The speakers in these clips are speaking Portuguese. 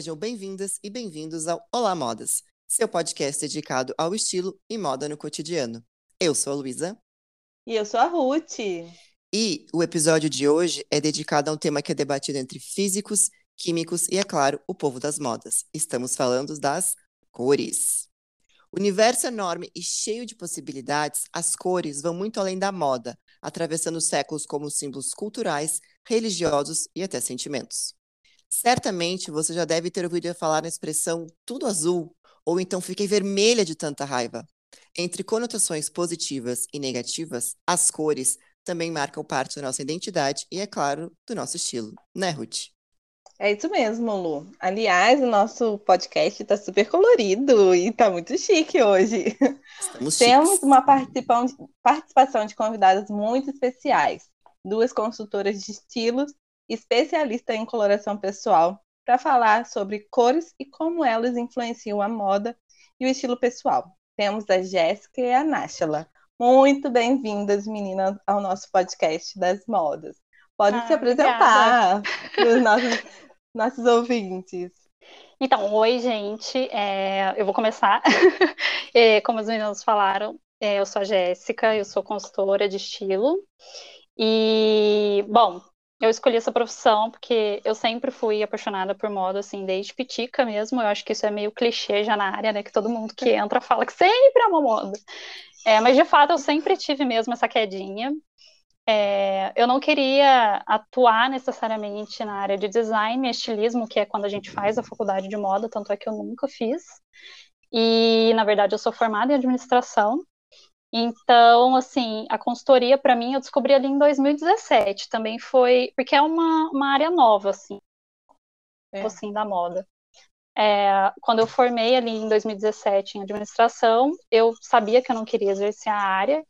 Sejam bem-vindas e bem-vindos ao Olá Modas, seu podcast dedicado ao estilo e moda no cotidiano. Eu sou a Luísa. E eu sou a Ruth. E o episódio de hoje é dedicado a um tema que é debatido entre físicos, químicos e, é claro, o povo das modas. Estamos falando das cores. Universo enorme e cheio de possibilidades, as cores vão muito além da moda, atravessando séculos como símbolos culturais, religiosos e até sentimentos. Certamente você já deve ter ouvido falar na expressão tudo azul, ou então fiquei vermelha de tanta raiva. Entre conotações positivas e negativas, as cores também marcam parte da nossa identidade e, é claro, do nosso estilo, né, Ruth? É isso mesmo, Lu. Aliás, o nosso podcast está super colorido e está muito chique hoje. Estamos Temos chiques. uma participação de convidadas muito especiais, duas consultoras de estilos especialista em coloração pessoal, para falar sobre cores e como elas influenciam a moda e o estilo pessoal. Temos a Jéssica e a Náshela. Muito bem-vindas, meninas, ao nosso podcast das modas. Podem Ah, se apresentar para os nossos, nossos ouvintes. Então, oi, gente. É, eu vou começar. É, como os meninos falaram, é, eu sou a Jéssica, eu sou consultora de estilo. E, bom, eu escolhi essa profissão porque eu sempre fui apaixonada por moda, assim, desde pitica mesmo. Eu acho que isso é meio clichê já na área, né? Que todo mundo que entra fala que sempre ama moda. É, mas, de fato, eu sempre tive mesmo essa quedinha. É, eu não queria atuar necessariamente na área de design e estilismo, que é quando a gente faz a faculdade de moda, tanto é que eu nunca fiz. E, na verdade, eu sou formada em administração. Então, assim, a consultoria, para mim, eu descobri ali em 2017. Também foi. Porque é uma, uma área nova, assim, É. assim, da moda. É, quando eu formei ali em 2017 em administração, eu sabia que eu não queria exercer a área,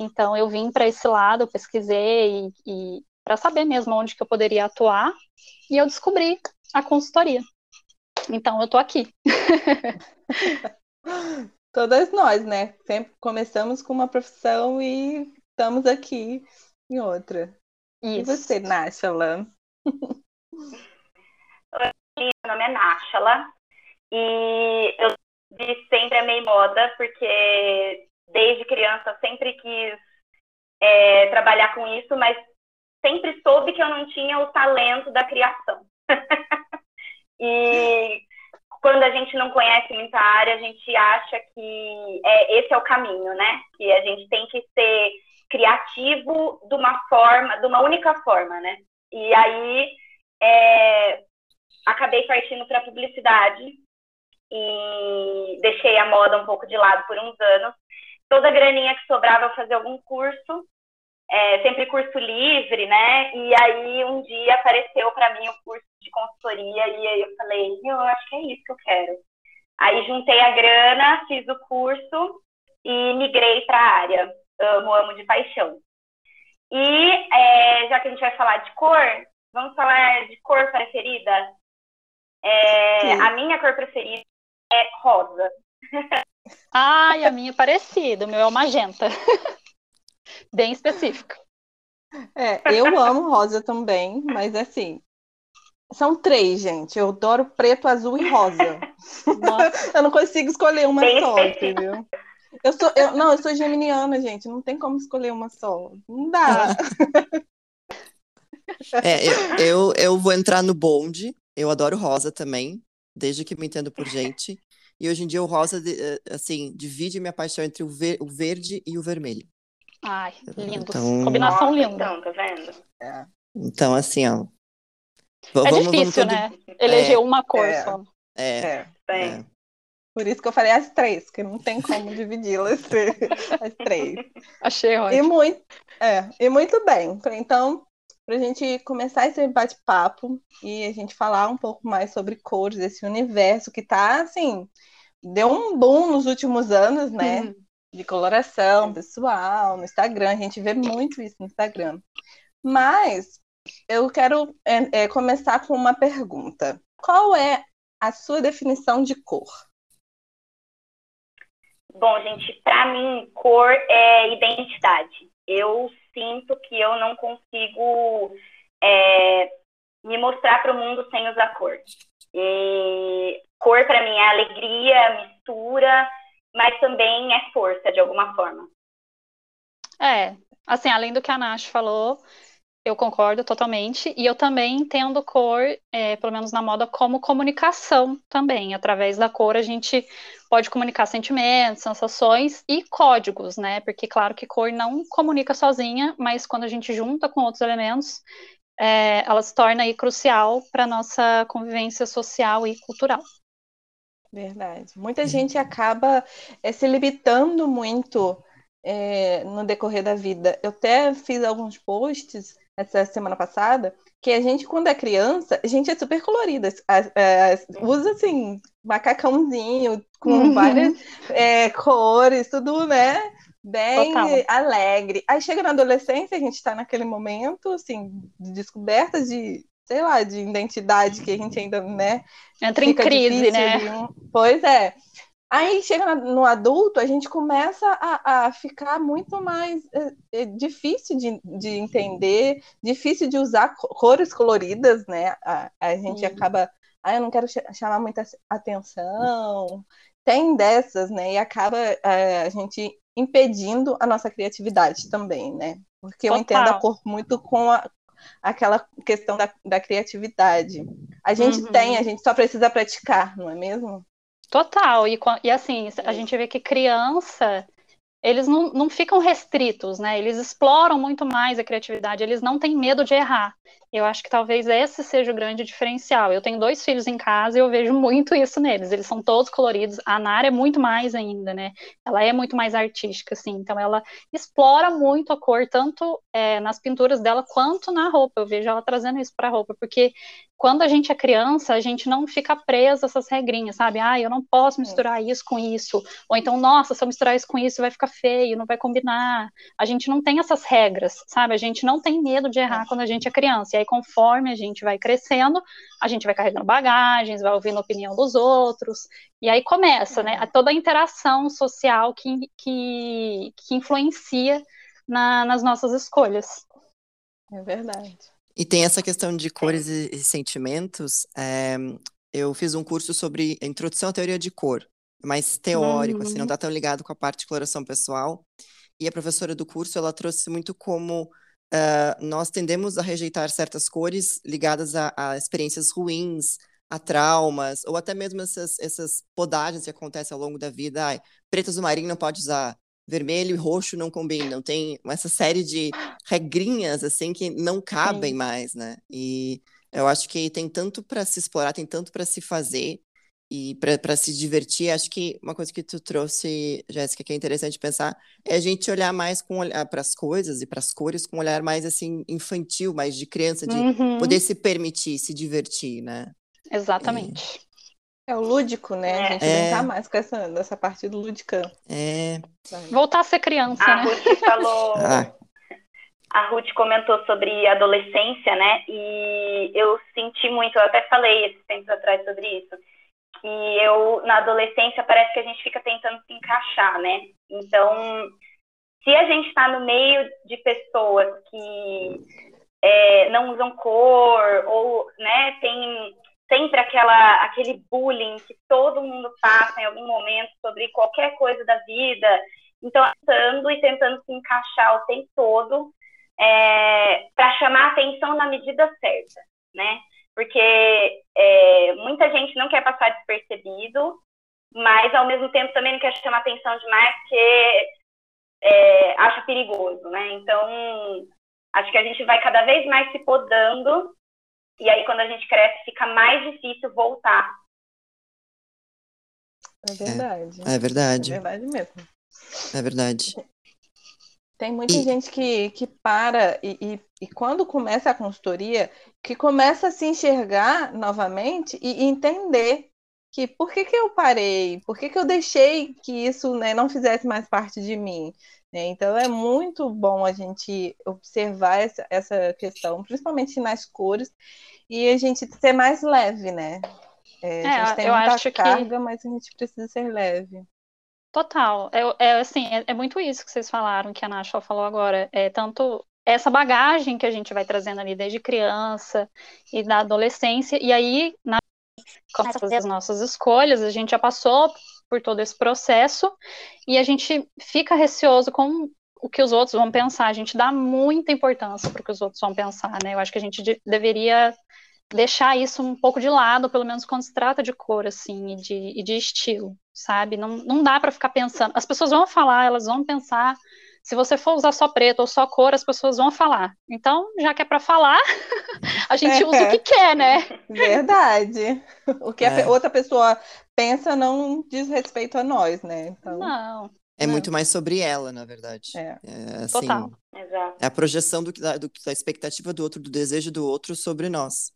então eu vim para esse lado, eu pesquisei e, e para saber mesmo onde que eu poderia atuar, e eu descobri a consultoria. Então eu tô aqui. Todas nós, né? Sempre começamos com uma profissão e estamos aqui em outra. E Isso. você, Náshela? Meu nome é Náchala e eu vi sempre amei moda porque desde criança eu sempre quis é, trabalhar com isso, mas sempre soube que eu não tinha o talento da criação. e quando a gente não conhece muita área, a gente acha que é, esse é o caminho, né? Que a gente tem que ser criativo de uma forma, de uma única forma, né? E aí é, acabei partindo para publicidade e deixei a moda um pouco de lado por uns anos. Toda a graninha que sobrava eu fazia algum curso, é, sempre curso livre, né? E aí um dia apareceu para mim o curso de consultoria e aí eu falei, eu acho que é isso que eu quero. Aí juntei a grana, fiz o curso e migrei para a área. Amo, amo de paixão. E é, já que a gente vai falar de cor, vamos falar de cor preferida? É, a minha cor preferida é rosa. Ai, a minha é parecida, o meu é o magenta. Bem específico. É, eu amo rosa também, mas assim, são três, gente. Eu adoro preto, azul e rosa. Nossa, Eu não consigo escolher uma Bem só, específico. entendeu? Eu sou, eu, não, eu sou geminiana, gente. Não tem como escolher uma só. Não dá. É, eu, eu, eu vou entrar no bonde. Eu adoro rosa também, desde que me entendo por gente. E hoje em dia o rosa, eh, assim, divide minha paixão entre o, ver- o verde e o vermelho. Ai, lindos. Então- Combinação Nossa, linda. Então, tá vendo? Então, assim, ó. v- É vamos- vamos difícil, todo- né? Eleger uma cor É. só. É, É. É. Por isso que eu falei as três, porque não tem como dividi-las as três. Achei E ótimo. muito, é, e muito bem. Então, para a gente começar esse bate-papo e a gente falar um pouco mais sobre cores, esse universo que tá assim, deu um boom nos últimos anos, né? Uhum. De coloração pessoal, no Instagram, a gente vê muito isso no Instagram. Mas eu quero é, é, começar com uma pergunta. Qual é a sua definição de cor? Bom, gente, para mim, cor é identidade. Eu sinto que eu não consigo é, me mostrar para o mundo sem usar cor. E cor para mim é alegria, mistura, mas também é força de alguma forma. É, assim, além do que a Nash falou, eu concordo totalmente. E eu também entendo cor, é, pelo menos na moda, como comunicação também. Através da cor a gente pode comunicar sentimentos, sensações e códigos, né? Porque, claro que cor não comunica sozinha, mas quando a gente junta com outros elementos, é, ela se torna aí crucial para nossa convivência social e cultural. Verdade. Muita gente acaba é, se limitando muito é, no decorrer da vida. Eu até fiz alguns posts essa semana passada que a gente, quando é criança, a gente é super colorida. usa assim, macacãozinho com uhum. várias é, cores, tudo, né? bem Total. alegre. Aí chega na adolescência, a gente está naquele momento, assim, de descoberta de, sei lá, de identidade que a gente ainda, né? Entra em crise, né? Pois é. Aí chega no adulto, a gente começa a, a ficar muito mais é, é, difícil de, de entender, difícil de usar cores coloridas, né? A, a gente acaba, ah, eu não quero ch chamar muita atenção, tem dessas, né? E acaba a, a gente impedindo a nossa criatividade também, né? Porque Total. eu entendo a cor muito com a, aquela questão da, da criatividade. A gente uhum. tem, a gente só precisa praticar, não é mesmo? Total. E, e assim, a gente vê que criança eles não, não ficam restritos, né? Eles exploram muito mais a criatividade, eles não têm medo de errar. Eu acho que talvez esse seja o grande diferencial. Eu tenho dois filhos em casa e eu vejo muito isso neles. Eles são todos coloridos. A Nara é muito mais ainda, né? Ela é muito mais artística, assim. Então ela explora muito a cor, tanto é, nas pinturas dela quanto na roupa. Eu vejo ela trazendo isso para a roupa, porque quando a gente é criança, a gente não fica preso a essas regrinhas, sabe? Ah, eu não posso misturar isso com isso. Ou então, nossa, se eu misturar isso com isso vai ficar feio, não vai combinar. A gente não tem essas regras, sabe? A gente não tem medo de errar quando a gente é criança. E aí, conforme a gente vai crescendo, a gente vai carregando bagagens, vai ouvindo a opinião dos outros. E aí começa, né? Toda a interação social que, que, que influencia na, nas nossas escolhas. É verdade. E tem essa questão de cores e, e sentimentos. É, eu fiz um curso sobre introdução à teoria de cor, mais teórico, uhum. assim, não está tão ligado com a parte de coloração pessoal. E a professora do curso, ela trouxe muito como uh, nós tendemos a rejeitar certas cores ligadas a, a, experiências ruins, a traumas, ou até mesmo essas, essas podagens que acontecem ao longo da vida. Ai, preto azul marinho não pode usar, vermelho e roxo não combinam. Tem essa série de regrinhas assim que não cabem Sim. mais, né? E eu acho que tem tanto para se explorar, tem tanto para se fazer e para se divertir. Acho que uma coisa que tu trouxe, Jéssica, que é interessante pensar, é a gente olhar mais com olhar para as coisas e para as cores com um olhar mais assim infantil, mais de criança, de uhum. poder se permitir, se divertir, né? Exatamente. E... É o lúdico, né? A gente é. brincar mais com essa, dessa parte do lúdica. É. Voltar a ser criança, a né? Ruth falou. ah. A Ruth comentou sobre adolescência, né? E eu senti muito, eu até falei esses tempos atrás sobre isso, que eu, na adolescência, parece que a gente fica tentando se encaixar, né? Então, se a gente está no meio de pessoas que é, não usam cor, ou, né, tem sempre aquela, aquele bullying que todo mundo passa em algum momento sobre qualquer coisa da vida. Então, tentando e tentando se encaixar o tempo todo é, para chamar atenção na medida certa, né? Porque é, muita gente não quer passar despercebido, mas ao mesmo tempo também não quer chamar atenção demais porque é, acha perigoso, né? Então, acho que a gente vai cada vez mais se podando e aí, quando a gente cresce, fica mais difícil voltar. É verdade. É, é verdade. É verdade mesmo. É verdade. Tem muita e... gente que, que para e, e, e, quando começa a consultoria, que começa a se enxergar novamente e, entender que por que, que eu parei, por que, que eu deixei que isso né, não fizesse mais parte de mim. Né? Então é muito bom a gente observar essa, essa questão, principalmente nas cores, e a gente ser mais leve, né? É, a gente é, tem muita carga, que... mas a gente precisa ser leve. Total. É, é assim, é, é, muito isso que vocês falaram, que a Nacho falou agora. É tanto essa bagagem que a gente vai trazendo ali desde criança e da adolescência, e aí na fazer as nossas escolhas, a gente já passou por todo esse processo e a gente fica receoso com o que os outros vão pensar. A gente dá muita importância para o que os outros vão pensar, né? Eu acho que a gente de deveria deixar isso um pouco de lado, pelo menos quando se trata de cor, assim, e de, e de estilo, sabe? Não, não dá para ficar pensando. As pessoas vão falar, elas vão pensar. Se você for usar só preto ou só cor, as pessoas vão falar. Então, já que é para falar, a gente usa o que quer, né? Verdade. O que é. a outra pessoa pensa não diz respeito a nós, né? Então... Não. É não. muito mais sobre ela, na verdade. É, é assim, Total. É a projeção do, da, do, da expectativa do outro, do desejo do outro sobre nós.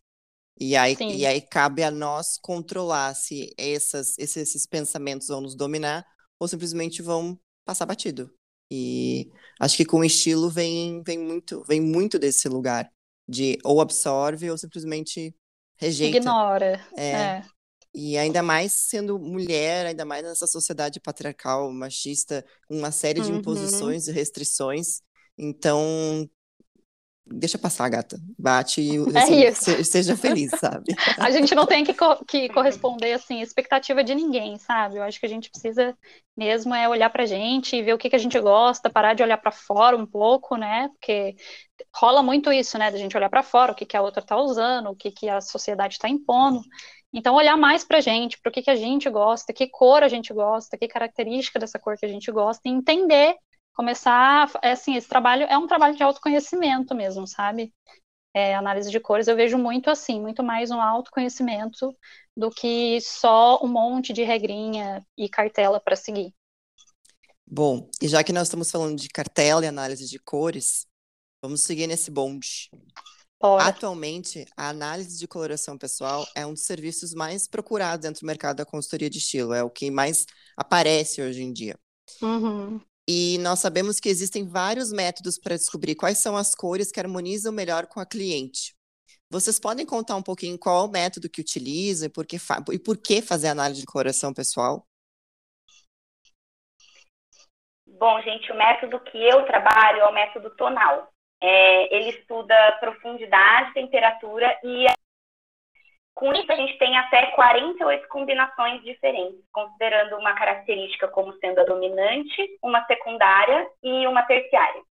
E aí, e aí cabe a nós controlar se essas, esses, esses pensamentos vão nos dominar ou simplesmente vão passar batido. E acho que com o estilo vem, vem, muito, vem muito desse lugar de ou absorve ou simplesmente rejeita. Ignora. É. é. E ainda mais sendo mulher, ainda mais nessa sociedade patriarcal, machista, uma série de uhum. imposições e restrições. Então, deixa passar, gata. Bate e é seja feliz, sabe? a gente não tem que, co que corresponder, assim, expectativa de ninguém, sabe? Eu acho que a gente precisa mesmo é olhar pra gente e ver o que, que a gente gosta, parar de olhar para fora um pouco, né? Porque rola muito isso, né? Da gente olhar para fora, o que, que a outra tá usando, o que, que a sociedade está impondo. Então, olhar mais pra gente, para o que, que a gente gosta, que cor a gente gosta, que característica dessa cor que a gente gosta, e entender começar, é, assim, esse trabalho é um trabalho de autoconhecimento mesmo, sabe? É, análise de cores, eu vejo muito assim, muito mais um autoconhecimento do que só um monte de regrinha e cartela para seguir. Bom, e já que nós estamos falando de cartela e análise de cores, vamos seguir nesse bonde. Bora. Atualmente, a análise de coloração pessoal é um dos serviços mais procurados dentro do mercado da consultoria de estilo, é o que mais aparece hoje em dia. Uhum. E nós sabemos que existem vários métodos para descobrir quais são as cores que harmonizam melhor com a cliente. Vocês podem contar um pouquinho qual é o método que utilizam e por que, e por que fazer análise de coloração pessoal? Bom, gente, o método que eu trabalho é o método tonal. É, ele estuda profundidade, temperatura e com isso, a gente tem até 48 combinações diferentes, considerando uma característica como sendo a dominante, uma secundária e uma terciária.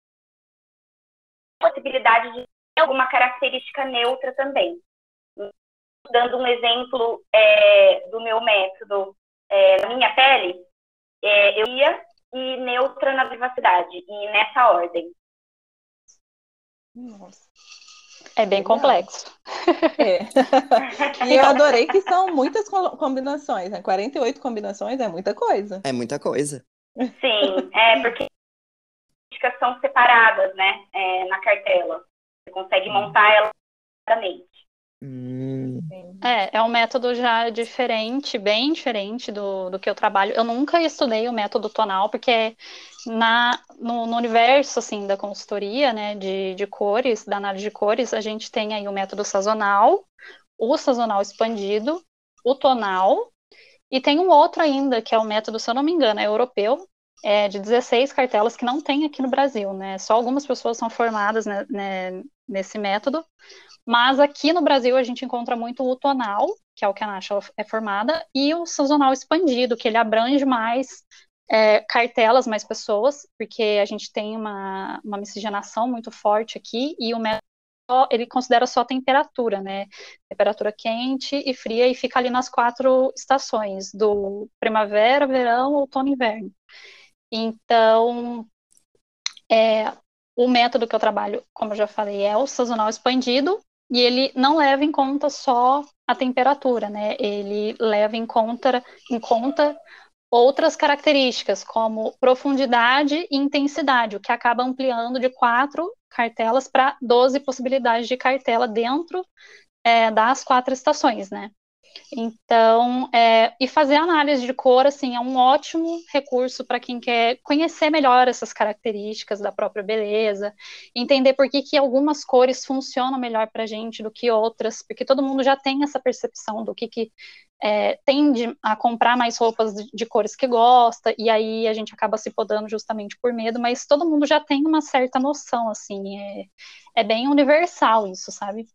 Possibilidade de alguma característica neutra também. Dando um exemplo é, do meu método, é, na minha pele, é, eu ia e neutra na vivacidade, e nessa ordem. Nossa. É bem complexo. É. E eu adorei que são muitas combinações, né? 48 combinações é muita coisa. É muita coisa. Sim, é porque as são separadas, né? É, na cartela. Você consegue montar ela separadamente. Hum. É, é um método já diferente, bem diferente do, do que eu trabalho. Eu nunca estudei o método tonal, porque na, no, no, universo, assim, da consultoria, né, de, de cores, da análise de cores, a gente tem aí o método sazonal, o sazonal expandido, o tonal, e tem um outro ainda, que é o método, se eu não me engano, é europeu, é de 16 cartelas que não tem aqui no Brasil, né? Só algumas pessoas são formadas né, né, nesse método. Mas aqui no Brasil a gente encontra muito o tonal, que é o que a Nasha é formada, e o sazonal expandido, que ele abrange mais é, cartelas, mais pessoas, porque a gente tem uma, uma miscigenação muito forte aqui, e o método ele considera só temperatura, né? Temperatura quente e fria, e fica ali nas quatro estações, do primavera, verão, outono e inverno. Então, é, o método que eu trabalho, como eu já falei, é o sazonal expandido, e ele não leva em conta só a temperatura, né? Ele leva em conta, em conta outras características, como profundidade e intensidade, o que acaba ampliando de quatro cartelas para 12 possibilidades de cartela dentro é, das quatro estações, né? Então, é, e fazer análise de cor, assim, é um ótimo recurso para quem quer conhecer melhor essas características da própria beleza, entender por que, que algumas cores funcionam melhor para a gente do que outras, porque todo mundo já tem essa percepção do que, que é, tende a comprar mais roupas de, de, cores que gosta, e aí a gente acaba se podando justamente por medo, mas todo mundo já tem uma certa noção, assim, é, é bem universal isso, sabe?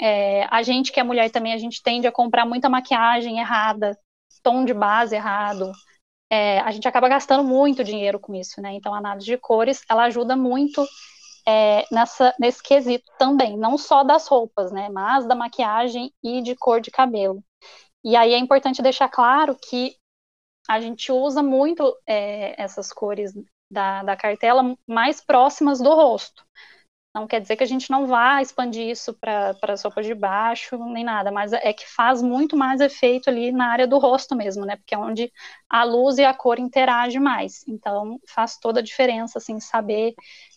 É, a gente que é mulher também, a gente tende a comprar muita maquiagem errada, tom de base errado, é, a gente acaba gastando muito dinheiro com isso, né? Então a análise de cores, ela ajuda muito é, nessa, nesse quesito também, não só das roupas, né, mas da maquiagem e de cor de cabelo. E aí é importante deixar claro que a gente usa muito é, essas cores da, da cartela mais próximas do rosto. Não quer dizer que a gente não vá expandir isso para as roupas de baixo, nem nada, mas é que faz muito mais efeito ali na área do rosto mesmo, né? Porque é onde a luz e a cor interagem mais. Então, faz toda a diferença, assim, saber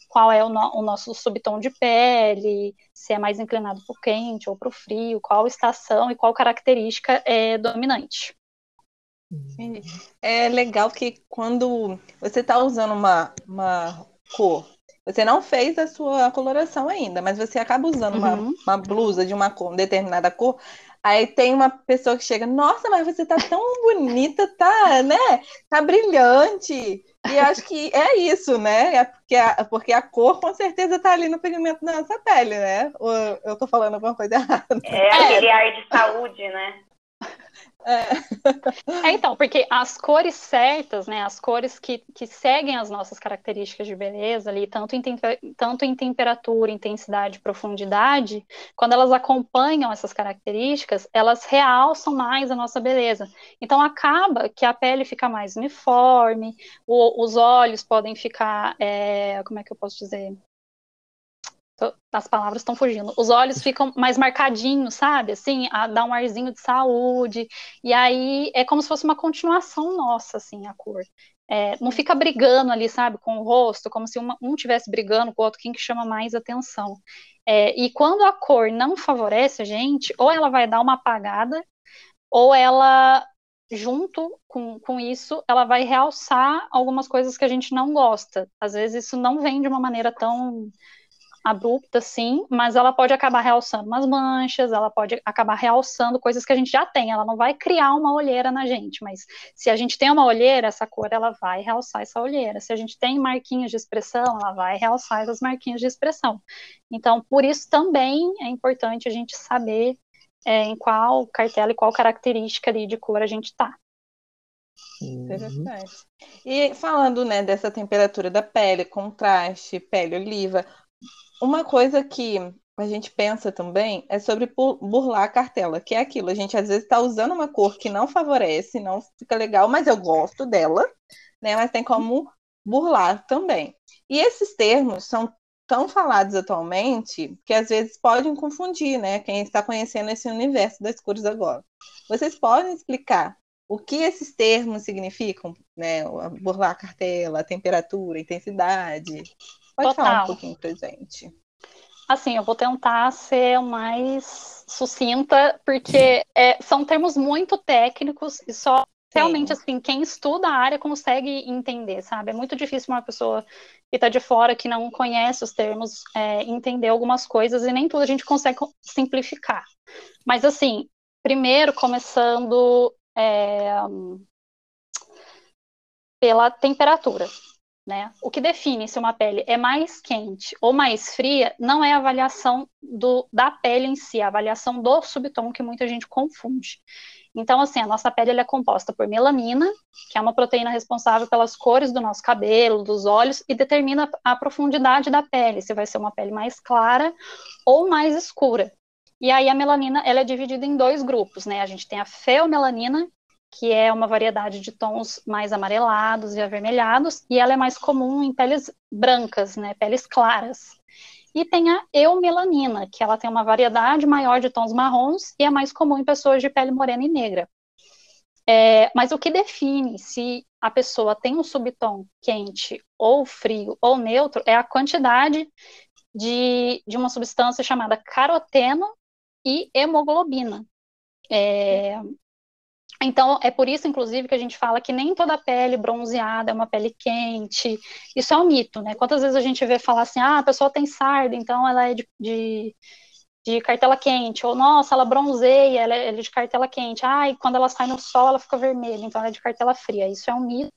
qual é o, no, o nosso subtom de pele, se é mais inclinado para o quente ou para o frio, qual estação e qual característica é dominante. É legal que quando você está usando uma, uma cor, você não fez a sua coloração ainda, mas você acaba usando uhum. uma, uma blusa de uma cor, determinada cor, Aí tem uma pessoa que chega, nossa, mas você tá tão bonita, tá, né? Tá brilhante. E acho que é isso, né? É porque, a, porque a cor com certeza está ali no pigmento da nossa pele, né? Ou eu estou falando alguma coisa errada? É aquele ar de saúde, né? É. é. então, porque as cores certas, né, as cores que, que seguem as nossas características de beleza ali, tanto em, tanto em temperatura, intensidade, profundidade, quando elas acompanham essas características, elas realçam mais a nossa beleza. Então acaba que a pele fica mais uniforme, o, os olhos podem ficar, é, como é que eu posso dizer? As palavras estão fugindo. Os olhos ficam mais marcadinhos, sabe? Assim, a, dá um arzinho de saúde. E aí é como se fosse uma continuação nossa, assim, a cor. É, não fica brigando ali, sabe, com o rosto, como se uma, um tivesse brigando com o outro, quem que chama mais atenção. É, e quando a cor não favorece a gente, ou ela vai dar uma apagada, ou ela, junto com, com isso, ela vai realçar algumas coisas que a gente não gosta. Às vezes isso não vem de uma maneira tão abrupta, sim, mas ela pode acabar realçando umas manchas, ela pode acabar realçando coisas que a gente já tem. Ela não vai criar uma olheira na gente, mas se a gente tem uma olheira, essa cor ela vai realçar essa olheira. Se a gente tem marquinhas de expressão, ela vai realçar essas marquinhas de expressão. Então, por isso também é importante a gente saber é, em qual cartela e qual característica ali de cor a gente está. Interessante. E falando né, dessa temperatura da pele, contraste, pele oliva, uma coisa que a gente pensa também é sobre burlar a cartela, que é aquilo, a gente às vezes está usando uma cor que não favorece, não fica legal, mas eu gosto dela, né? Mas tem como burlar também. E esses termos são tão falados atualmente que às vezes podem confundir, né? Quem está conhecendo esse universo das cores agora. Vocês podem explicar o que esses termos significam, né? Burlar a cartela, a temperatura, a intensidade. Pode Total. falar um pouquinho pra gente. Assim, eu vou tentar ser mais sucinta, porque é, são termos muito técnicos e só realmente, assim, quem estuda a área consegue entender, sabe? É muito difícil uma pessoa que está de fora, que não conhece os termos, é, entender algumas coisas e nem tudo a gente consegue simplificar. Mas, assim, primeiro, começando é, pela temperatura. Né? O que define se uma pele é mais quente ou mais fria não é a avaliação do, da pele em si, é a avaliação do subtom que muita gente confunde. Então, assim, a nossa pele é composta por melanina, que é uma proteína responsável pelas cores do nosso cabelo, dos olhos, e determina a profundidade da pele, se vai ser uma pele mais clara ou mais escura. E aí a melanina ela é dividida em dois grupos, né? A gente tem a feomelanina, que é uma variedade de tons mais amarelados e avermelhados, e ela é mais comum em peles brancas, né, peles claras. E tem a eumelanina, que ela tem uma variedade maior de tons marrons e é mais comum em pessoas de pele morena e negra. É, mas o que define se a pessoa tem um subtom quente ou frio ou neutro é a quantidade de, de uma substância chamada caroteno e hemoglobina. É, então, é por isso, inclusive, que a gente fala que nem toda pele bronzeada é uma pele quente. Isso é um mito, né? Quantas vezes a gente vê falar assim, ah, a pessoa tem sarda, então ela é de, de, de cartela quente, ou nossa, ela bronzeia, ela é, de cartela quente, ai, quando ela sai no sol ela fica vermelha, então ela é de cartela fria. Isso é um mito,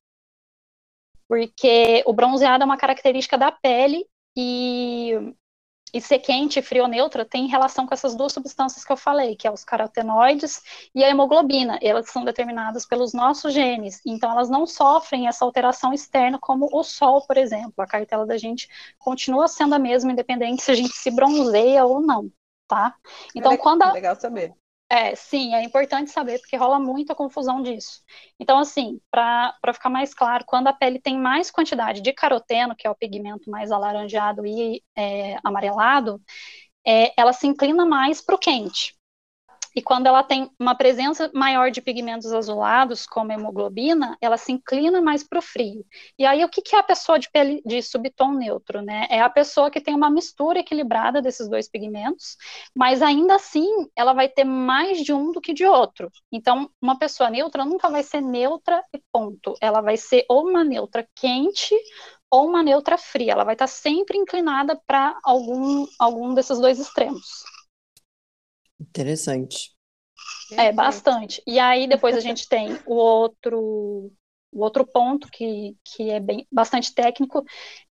porque o bronzeado é uma característica da pele e e ser quente, frio ou neutra, tem relação com essas duas substâncias que eu falei, que é os carotenoides e a hemoglobina. Elas são determinadas pelos nossos genes, então elas não sofrem essa alteração externa como o sol, por exemplo. A cartela da gente continua sendo a mesma, independente se a gente se bronzeia ou não, tá? Então, é quando a... legal saber. É, sim, é importante saber, porque rola muita confusão disso. Então, assim, para ficar mais claro, quando a pele tem mais quantidade de caroteno, que é o pigmento mais alaranjado e é, amarelado, é, ela se inclina mais para o quente. E quando ela tem uma presença maior de pigmentos azulados, como hemoglobina, ela se inclina mais para o frio. E aí, o que, que é a pessoa de pele de subtom neutro, né? É a pessoa que tem uma mistura equilibrada desses dois pigmentos, mas ainda assim ela vai ter mais de um do que de outro. Então, uma pessoa neutra nunca vai ser neutra e ponto. Ela vai ser ou uma neutra quente ou uma neutra fria. Ela vai estar sempre inclinada para algum, algum desses dois extremos. Interessante. É, bastante. E aí depois a gente tem o outro o outro ponto que, que é bem bastante técnico,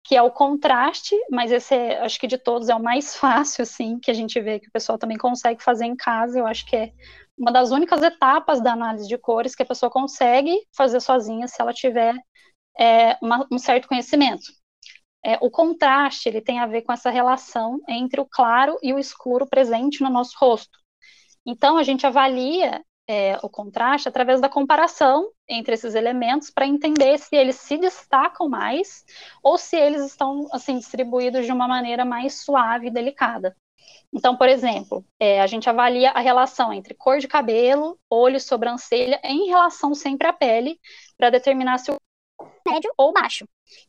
que é o contraste, mas esse é, acho que de todos é o mais fácil, assim, que a gente vê que o pessoal também consegue fazer em casa. Eu acho que é uma das únicas etapas da análise de cores que a pessoa consegue fazer sozinha se ela tiver é, uma, um certo conhecimento. É, o contraste ele tem a ver com essa relação entre o claro e o escuro presente no nosso rosto. Então, a gente avalia é, o contraste através da comparação entre esses elementos para entender se eles se destacam mais ou se eles estão assim distribuídos de uma maneira mais suave e delicada. Então, por exemplo, é, a gente avalia a relação entre cor de cabelo, olho, sobrancelha, em relação sempre à pele, para determinar se o médio ou baixo.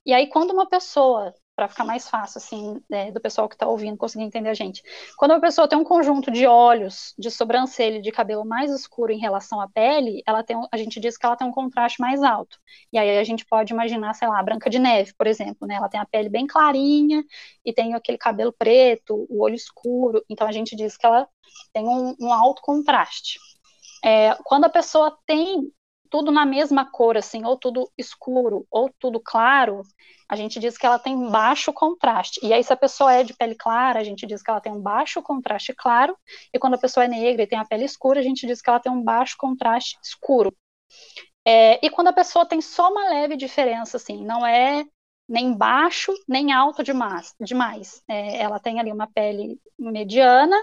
E aí, quando uma pessoa para ficar mais fácil, assim, é, do pessoal que está ouvindo conseguir entender a gente. Quando a pessoa tem um conjunto de olhos, de sobrancelha de cabelo mais escuro em relação à pele, ela tem, a gente diz que ela tem um contraste mais alto. E aí a gente pode imaginar, sei lá, a Branca de Neve, por exemplo, né? Ela tem a pele bem clarinha e tem aquele cabelo preto, o olho escuro. Então a gente diz que ela tem um, um alto contraste. É, quando a pessoa tem tudo na mesma cor, assim, ou tudo escuro, ou tudo claro, a gente diz que ela tem baixo contraste. E aí, se a pessoa é de pele clara, a gente diz que ela tem um baixo contraste claro, e quando a pessoa é negra e tem a pele escura, a gente diz que ela tem um baixo contraste escuro. É, e quando a pessoa tem só uma leve diferença, assim, não é nem baixo, nem alto demais. demais. É, ela tem ali uma pele mediana,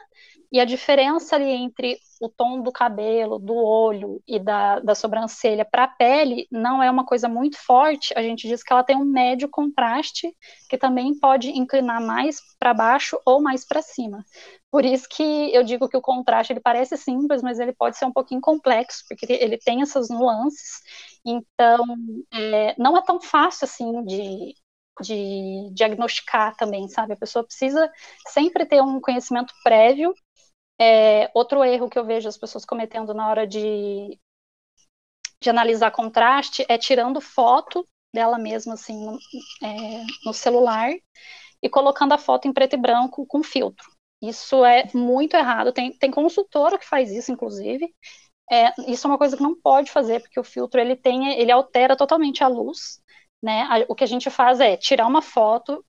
e a diferença ali entre o tom do cabelo, do olho e da, da sobrancelha para a pele não é uma coisa muito forte. A gente diz que ela tem um médio contraste, que também pode inclinar mais para baixo ou mais para cima. Por isso que eu digo que o contraste ele parece simples, mas ele pode ser um pouquinho complexo, porque ele tem essas nuances. Então, é, não é tão fácil assim de, de diagnosticar também, sabe? A pessoa precisa sempre ter um conhecimento prévio é, outro erro que eu vejo as pessoas cometendo na hora de, de analisar contraste é tirando foto dela mesma, assim, no, é, no celular e colocando a foto em preto e branco com filtro. Isso é muito errado. Tem, tem consultora que faz isso, inclusive. É, isso é uma coisa que não pode fazer, porque o filtro ele tem, ele altera totalmente a luz. Né? O que a gente faz é tirar uma foto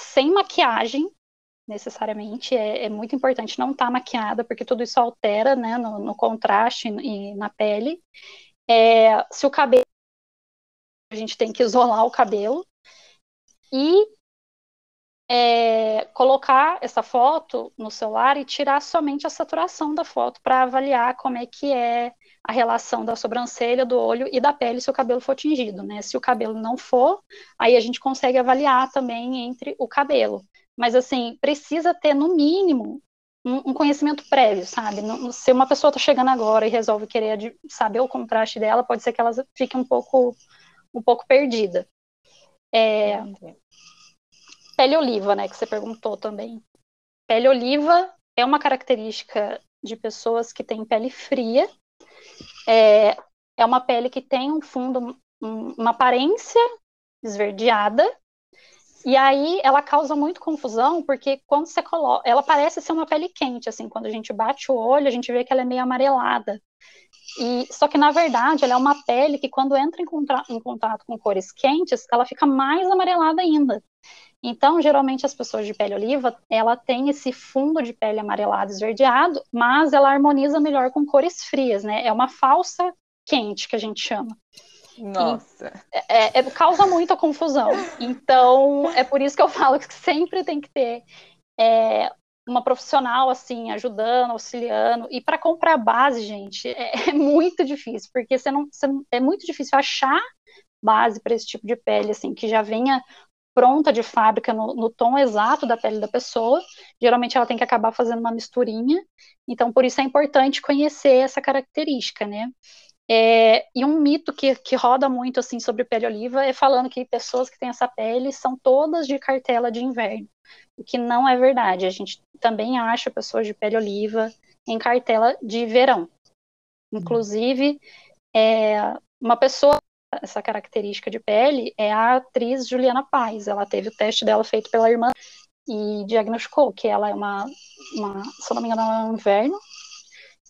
sem maquiagem, necessariamente. É, é muito importante não estar tá maquiada, porque tudo isso altera né, no, no contraste e na pele. É, se o cabelo. A gente tem que isolar o cabelo. E é, colocar essa foto no celular e tirar somente a saturação da foto para avaliar como é que é a relação da sobrancelha, do olho e da pele se o cabelo for tingido, né? Se o cabelo não for, aí a gente consegue avaliar também entre o cabelo mas assim, precisa ter no mínimo um, um conhecimento prévio, sabe? Não, se uma pessoa está chegando agora e resolve querer saber o contraste dela, pode ser que ela fique um pouco, um pouco perdida. É, pele oliva, né, que você perguntou também. Pele oliva é uma característica de pessoas que têm pele fria. É, é uma pele que tem um fundo, um, uma aparência esverdeada E aí ela causa muito confusão, porque quando você coloca. Ela parece ser uma pele quente, assim, quando a gente bate o olho, a gente vê que ela é meio amarelada. E, só que, na verdade, ela é uma pele que, quando entra em, contra, em contato com cores quentes, ela fica mais amarelada ainda. Então, geralmente, as pessoas de pele oliva, ela tem esse fundo de pele amarelado esverdeado, mas ela harmoniza melhor com cores frias, né? É uma falsa quente, que a gente chama. Nossa. É, é, causa muita confusão. Então, é por isso que eu falo que sempre tem que ter é, uma profissional, assim, ajudando, auxiliando. E para comprar base, gente, é, é, muito difícil, porque você não, você é muito difícil achar base para esse tipo de pele, assim, que já venha pronta de fábrica no, no, tom exato da pele da pessoa. Geralmente ela tem que acabar fazendo uma misturinha. Então, por isso é importante conhecer essa característica, né? É, e um mito que, que roda muito assim sobre pele oliva é falando que pessoas que têm essa pele são todas de cartela de inverno, o que não é verdade. A gente também acha pessoas de pele oliva em cartela de verão. Inclusive, é, uma pessoa essa característica de pele é a atriz Juliana Paz. Ela teve o teste dela feito pela irmã e diagnosticou que ela é uma, uma se não me engano, é um inverno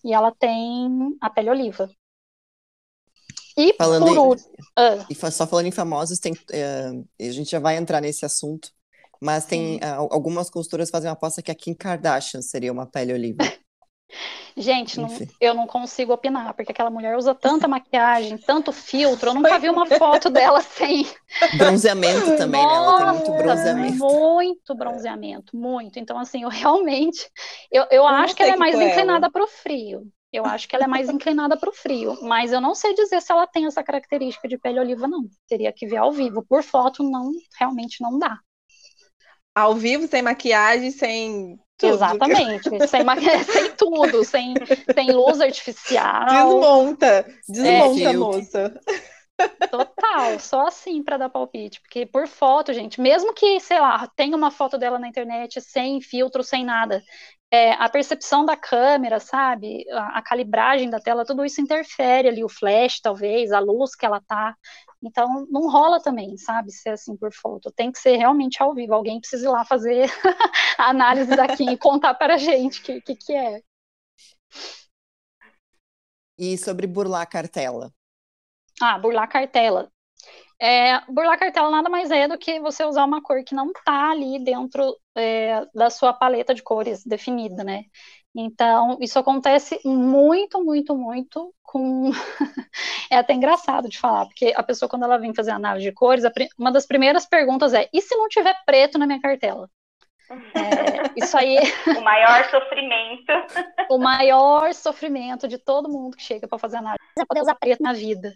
e ela tem a pele oliva. E falando por uh. E só falando em famosos, tem, uh, a gente já vai entrar nesse assunto, mas tem uh, algumas costuras fazem uma aposta que a Kim Kardashian seria uma pele oliva. Gente, não, eu não consigo opinar, porque aquela mulher usa tanta maquiagem, tanto filtro, eu nunca vi uma foto dela sem. Bronzeamento também, Nossa, né? Ela tem muito bronzeamento. Muito bronzeamento, muito. Então, assim, eu realmente. Eu, eu acho que ela é mais inclinada para o frio. Eu acho que ela é mais inclinada para o frio, mas eu não sei dizer se ela tem essa característica de pele oliva, não. Teria que ver ao vivo. Por foto, não, realmente não dá. Ao vivo, sem maquiagem, sem. Tudo. Exatamente, sem, sem tudo, sem, sem luz artificial. Desmonta, desmonta, é, moça. Total, só assim para dar palpite, porque por foto, gente, mesmo que, sei lá, tenha uma foto dela na internet sem filtro, sem nada, é, a percepção da câmera, sabe? A, a, calibragem da tela, tudo isso interfere ali, o flash, talvez, a luz que ela tá. Então, não rola também, sabe? Ser assim por foto. Tem que ser realmente ao vivo. Alguém precisa ir lá fazer a análise daqui e contar para a gente o que, que, que é. E sobre burlar a cartela? Ah, burlar a cartela. É, burlar cartela nada mais é do que você usar uma cor que não está ali dentro é, da sua paleta de cores definida, né? Então, isso acontece muito, muito, muito com. é até engraçado de falar, porque a pessoa, quando ela vem fazer análise de cores, uma das primeiras perguntas é: e se não tiver preto na minha cartela? É, isso aí. o maior sofrimento. o maior sofrimento de todo mundo que chega para fazer análise é poder usar preto na vida.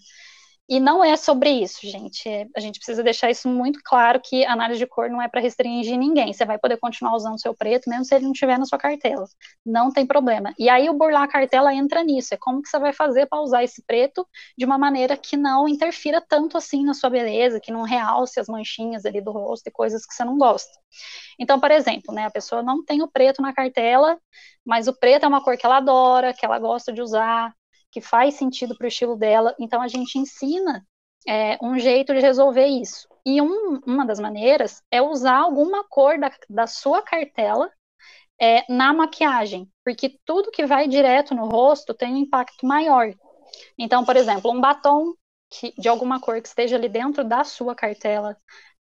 E não é sobre isso, gente. É, a gente precisa deixar isso muito claro que análise de cor não é para restringir ninguém. Você vai poder continuar usando seu preto, mesmo se ele não estiver na sua cartela. Não tem problema. E aí o burlar a cartela entra nisso. É como que você vai fazer para usar esse preto de uma maneira que não interfira tanto assim na sua beleza, que não realce as manchinhas ali do rosto e coisas que você não gosta. Então, por exemplo, né, a pessoa não tem o preto na cartela, mas o preto é uma cor que ela adora, que ela gosta de usar, que faz sentido para o estilo dela. Então a gente ensina é, um jeito de resolver isso. E um, uma das maneiras é usar alguma cor da, da sua cartela é, na maquiagem, porque tudo que vai direto no rosto tem um impacto maior. Então, por exemplo, um batom que, de alguma cor que esteja ali dentro da sua cartela,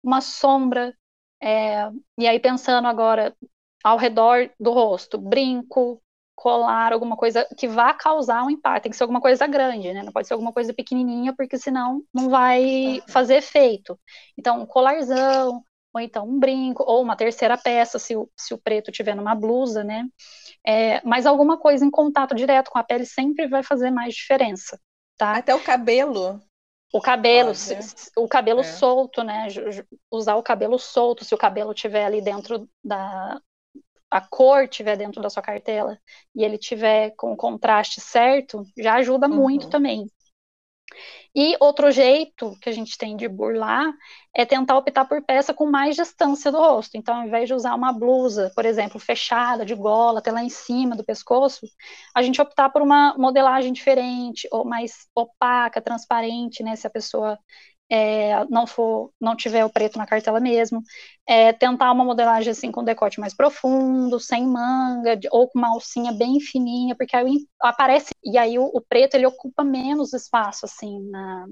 uma sombra, é, e aí pensando agora ao redor do rosto, brinco, colar alguma coisa que vá causar um impacto. Tem que ser alguma coisa grande, né? Não pode ser alguma coisa pequenininha, porque senão não vai fazer efeito. Então, um colarzão, ou então um brinco, ou uma terceira peça, se o, se o preto tiver numa blusa, né? É, mas alguma coisa em contato direto com a pele sempre vai fazer mais diferença, tá? Até o cabelo. O cabelo, o cabelo é. solto, né? Usar o cabelo solto, se o cabelo tiver ali dentro da, a cor tiver dentro da sua cartela e ele tiver com o contraste certo, já ajuda uhum. muito também. E outro jeito que a gente tem de burlar é tentar optar por peça com mais distância do rosto. Então, ao invés de usar uma blusa, por exemplo, fechada, de gola, até lá em cima do pescoço, a gente optar por uma modelagem diferente, ou mais opaca, transparente, né? Se a pessoa é, não for, não tiver o preto na cartela mesmo, é, tentar uma modelagem assim com decote mais profundo, sem manga, ou com uma alcinha bem fininha, porque aí aparece, e aí o, o preto ele ocupa menos espaço assim na,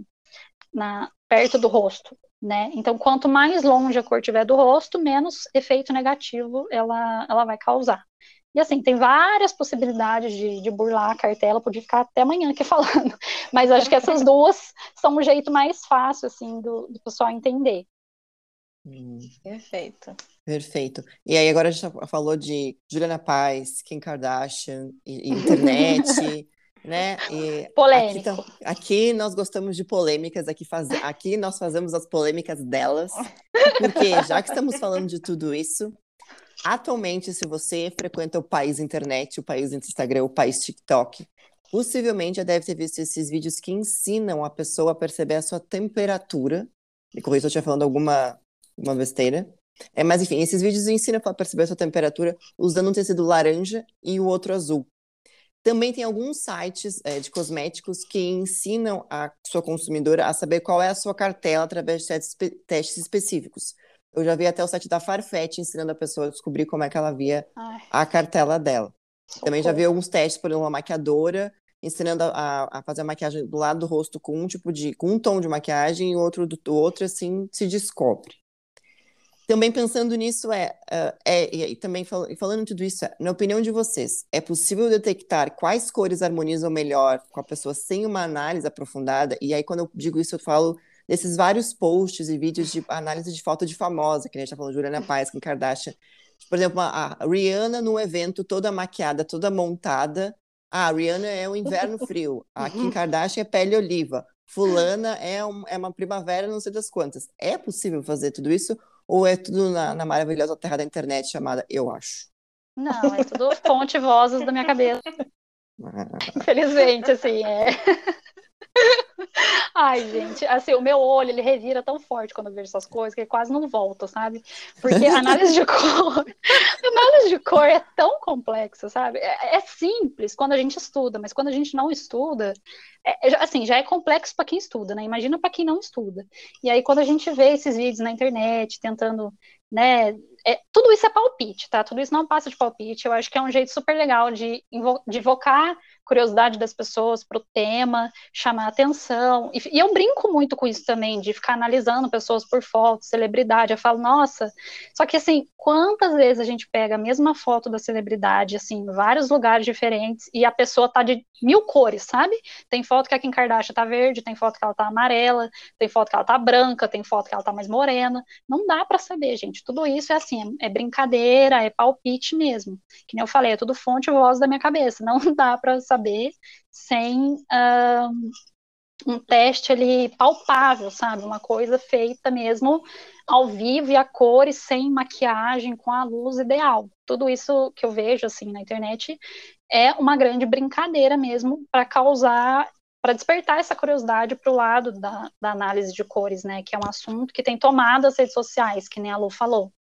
na perto do rosto, né? Então, quanto mais longe a cor tiver do rosto, menos efeito negativo ela, ela vai causar. E assim, tem várias possibilidades de, de burlar a cartela, podia ficar até amanhã aqui falando, mas acho que essas duas são um jeito mais fácil, assim, do, do pessoal entender. Hum. Perfeito. Perfeito. E aí agora a gente falou de Juliana Paz, Kim Kardashian, e, e internet, né? E Polêmico. Aqui, aqui, nós gostamos de polêmicas, aqui, faz, aqui nós fazemos as polêmicas delas, porque já que estamos falando de tudo isso, Atualmente, se você frequenta o país internet, o país Instagram, o país TikTok, possivelmente já deve ter visto esses vídeos que ensinam a pessoa a perceber a sua temperatura. Me corrija se eu estiver falando alguma uma besteira. É, mas enfim, esses vídeos ensinam a perceber a sua temperatura usando um tecido laranja e o outro azul. Também tem alguns sites é, de cosméticos que ensinam a sua consumidora a saber qual é a sua cartela através de testes, testes específicos. Eu já vi até o site da Farfetch ensinando a pessoa a descobrir como é que ela via Ai. a cartela dela. Socorro. Também já vi alguns testes por uma maquiadora ensinando a, a, fazer a maquiagem do lado do rosto com um tipo de com um tom de maquiagem e outro do outro assim se descobre. Também pensando nisso é, uh, é e, também fal, falando tudo isso, é, na opinião de vocês, é possível detectar quais cores harmonizam melhor com a pessoa sem uma análise aprofundada? E aí quando eu digo isso eu falo desses vários posts e vídeos de análise de foto de famosa, que a gente tá falando, Juliana Paes, Kim Kardashian. Por exemplo, a Rihanna no evento toda maquiada, toda montada. Ah, a Rihanna é o inverno frio. A Kim Kardashian é pele oliva. Fulana é, um, é uma primavera, não sei das quantas. É possível fazer tudo isso? Ou é tudo na, na maravilhosa terra da internet chamada Eu Acho? Não, é tudo fonte vozes da minha cabeça. Infelizmente, assim, é. Ai, gente, assim, o meu olho, ele revira tão forte quando eu vejo essas coisas que quase não volta, sabe? Porque análise de cor, análise de cor é tão complexa, sabe? É, é, simples quando a gente estuda, mas quando a gente não estuda, é, é assim, já é complexo para quem estuda, né? Imagina para quem não estuda. E aí, quando a gente vê esses vídeos na internet, tentando, né, é, tudo isso é palpite, tá? Tudo isso não passa de palpite. Eu acho que é um jeito super legal de, de invocar curiosidade das pessoas para o tema, chamar atenção. E, e, eu brinco muito com isso também, de ficar analisando pessoas por foto, celebridade. Eu falo, nossa, só que assim, quantas vezes a gente pega a mesma foto da celebridade, assim, em vários lugares diferentes, e a pessoa tá de mil cores, sabe? Tem foto que a Kim Kardashian tá verde, tem foto que ela tá amarela, tem foto que ela tá branca, tem foto que ela tá mais morena. Não dá para saber, gente. Tudo isso é assim, é, é brincadeira, é palpite mesmo. Que nem eu falei, é tudo fonte e voz da minha cabeça. Não dá para saber saber sem uh, um teste ali palpável, sabe? Uma coisa feita mesmo ao vivo e a cores, sem maquiagem, com a luz ideal. Tudo isso que eu vejo assim na internet é uma grande brincadeira mesmo para causar para despertar essa curiosidade para o lado da, da, análise de cores, né, que é um assunto que tem tomado as redes sociais, que nem a Lu falou.